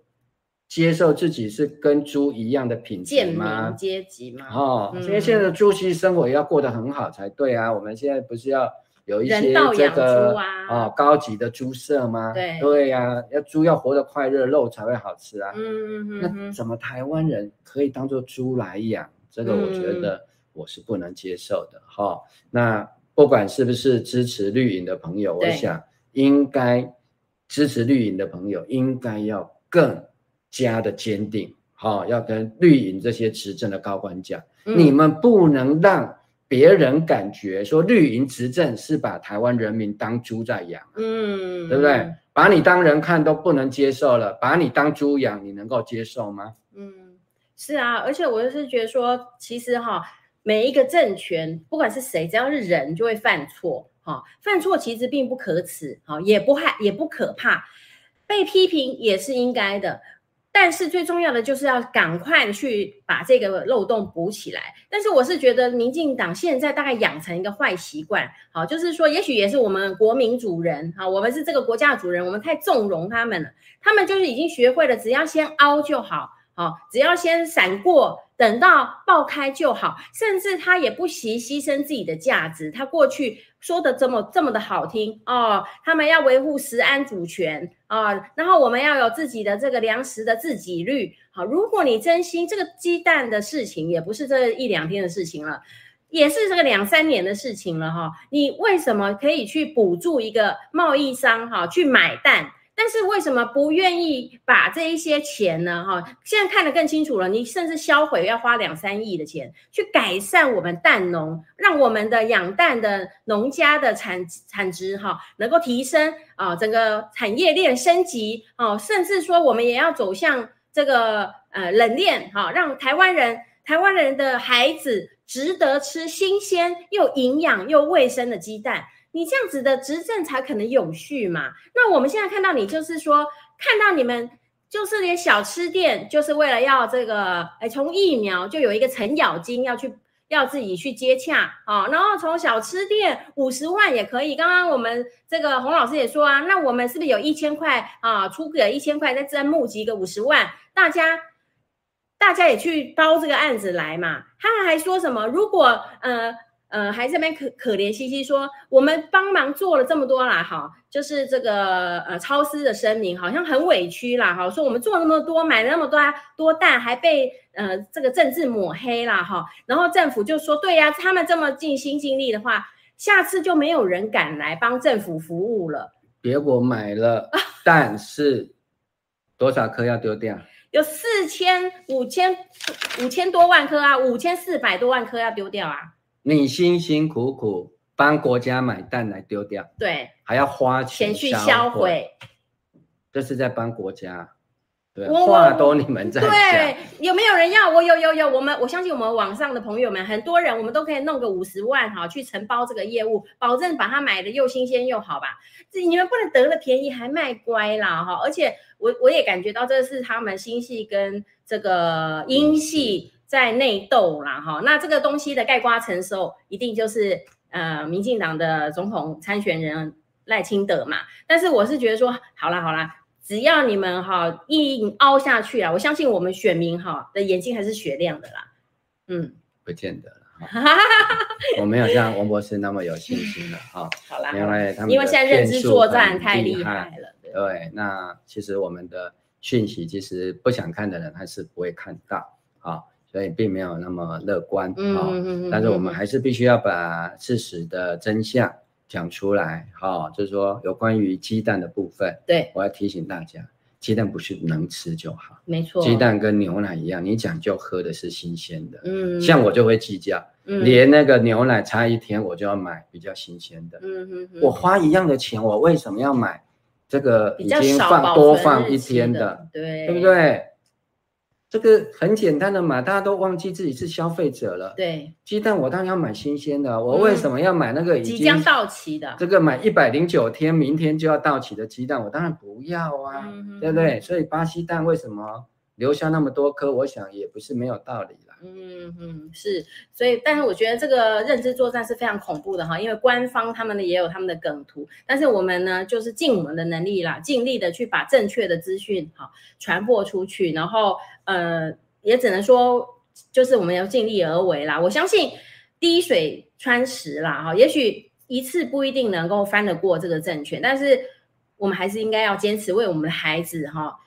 接受自己是跟猪一样的品质吗？阶级吗？哦，因为、嗯、现在的猪其实生活也要过得很好才对啊，我们现在不是要。有一些这个啊、哦、高级的猪舍吗？对对呀、啊，要猪要活得快乐，肉才会好吃啊。嗯嗯嗯。那怎么台湾人可以当做猪来养？这个我觉得我是不能接受的哈、嗯哦。那不管是不是支持绿营的朋友，我想应该支持绿营的朋友应该要更加的坚定，哈、哦，要跟绿营这些执政的高官讲，嗯、你们不能让。别人感觉说绿营执政是把台湾人民当猪在养，嗯，对不对？把你当人看都不能接受了，把你当猪养，你能够接受吗？嗯，是啊，而且我就是觉得说，其实哈，每一个政权，不管是谁，只要是人就会犯错，哈，犯错其实并不可耻，哈，也不害，也不可怕，被批评也是应该的。但是最重要的就是要赶快去把这个漏洞补起来。但是我是觉得民进党现在大概养成一个坏习惯，好，就是说也许也是我们国民主人，好，我们是这个国家的主人，我们太纵容他们了，他们就是已经学会了，只要先凹就好，好，只要先闪过，等到爆开就好，甚至他也不惜牺牲自己的价值，他过去。说的这么这么的好听哦，他们要维护食安主权啊、哦，然后我们要有自己的这个粮食的自给率。好，如果你真心这个鸡蛋的事情，也不是这一两天的事情了，也是这个两三年的事情了哈、你为什么可以去补助一个贸易商哈、去买蛋？但是为什么不愿意把这一些钱呢？哈，现在看得更清楚了。你甚至销毁要花两三亿的钱去改善我们蛋农，让我们的养蛋的农家的产产值哈能够提升啊，整个产业链升级哦，甚至说我们也要走向这个呃冷链哈，让台湾人台湾人的孩子值得吃新鲜又营养又卫生的鸡蛋。你这样子的执政才可能永续嘛？那我们现在看到你，就是说看到你们就是连小吃店，就是为了要这个，哎，从疫苗就有一个程咬金要去要自己去接洽啊，然后从小吃店五十万也可以。刚刚我们这个洪老师也说啊，那我们是不是有一千块啊？出个一千块，再再募集个五十万，大家大家也去包这个案子来嘛？他们还说什么？如果呃。呃，还这边可可怜兮兮说，我们帮忙做了这么多啦，哈，就是这个呃超市的声明好像很委屈啦，哈，说我们做那么多，买了那么多多蛋，还被呃这个政治抹黑啦，哈，然后政府就说，对呀，他们这么尽心尽力的话，下次就没有人敢来帮政府服务了。结果买了，但是多少颗要丢掉？有四千五千五千多万颗啊，五千四百多万颗要丢掉啊！你辛辛苦苦帮国家买蛋来丢掉，对，还要花钱去销毁，这是在帮国家。对，话都你们在讲。对，有没有人要？我有有有，我们我相信我们网上的朋友们，很多人我们都可以弄个五十万哈，去承包这个业务，保证把它买的又新鲜又好吧。你们不能得了便宜还卖乖啦哈！而且我我也感觉到这是他们新系跟这个英系在内斗啦哈。那这个东西的概括承受，一定就是呃民进党的总统参选人赖清德嘛。但是我是觉得说，好啦好啦。只要你们哈硬凹下去啊，我相信我们选民哈的眼睛还是雪亮的啦。嗯，不见得了。我没有像王博士那么有信心了哈。好啦，因为他们因为现在认知作战太厉害了。对，对，那其实我们的讯息其实不想看的人他是不会看到啊，所以并没有那么乐观啊。但是我们还是必须要把事实的真相。讲出来，哈、哦，就是说有关于鸡蛋的部分，对，我要提醒大家，鸡蛋不是能吃就好，没错，鸡蛋跟牛奶一样，你讲究喝的是新鲜的，嗯，像我就会计较，嗯，连那个牛奶差一天我就要买比较新鲜的，嗯嗯嗯，我花一样的钱，我为什么要买这个已经放多放一天的，对，对不对？这个很简单的嘛，大家都忘记自己是消费者了。对，鸡蛋我当然要买新鲜的，我为什么要买那个已经即将到期的？这个买一百零九天，明天就要到期的鸡蛋，我当然不要啊，嗯、对不对？所以巴西蛋为什么留下那么多颗？我想也不是没有道理。嗯嗯，是，所以，但是我觉得这个认知作战是非常恐怖的哈，因为官方他们呢也有他们的梗图，但是我们呢就是尽我们的能力啦，尽力的去把正确的资讯哈传播出去，然后呃也只能说就是我们要尽力而为啦。我相信滴水穿石啦哈，也许一次不一定能够翻得过这个政权，但是我们还是应该要坚持为我们的孩子哈，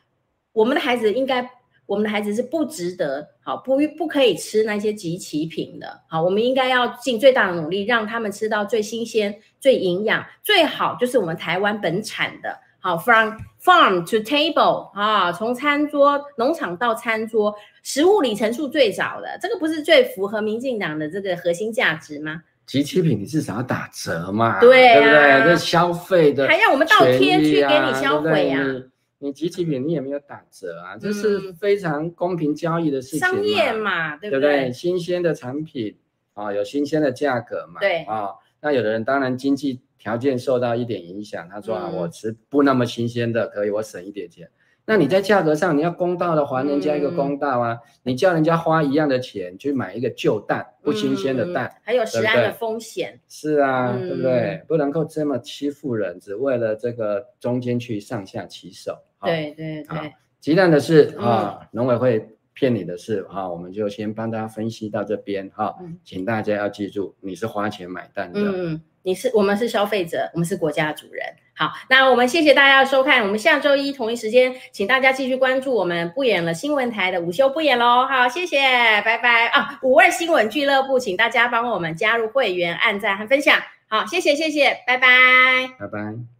我们的孩子应该。我们的孩子是不值得，好，不不可以吃那些集齐品的，好，我们应该要尽最大的努力，让他们吃到最新鲜、最营养、最好，就是我们台湾本产的，好，from farm to table 啊，从餐桌农场到餐桌，食物里程数最早的，这个不是最符合民进党的这个核心价值吗？集齐品你至少要打折嘛，对不对？这消费的、啊、还要我们倒贴去给你销毁啊。你即期品你也没有打折啊，这是非常公平交易的事情嘛，商业嘛，对不对？对不对？新鲜的产品啊，有新鲜的价格嘛，对啊。那有的人当然经济条件受到一点影响，他说啊，我吃不那么新鲜的，可以我省一点钱。那你在价格上，你要公道的还人家一个公道啊！嗯、你叫人家花一样的钱去买一个旧蛋、不新鲜的蛋，嗯、还有食安的风险。是啊，嗯、对不对？不能够这么欺负人，只为了这个中间去上下其手。对对对，鸡蛋的事啊，农委会骗你的事啊，我们就先帮大家分析到这边哈，请大家要记住，你是花钱买蛋的。嗯。你是我们是消费者，我们是国家主人。好，那我们谢谢大家的收看，我们下周一同一时间，请大家继续关注我们不演了新闻台的午休不演喽。好，谢谢，拜拜啊！五二新闻俱乐部，请大家帮我们加入会员、按赞和分享。好，谢谢谢谢，拜拜，拜拜。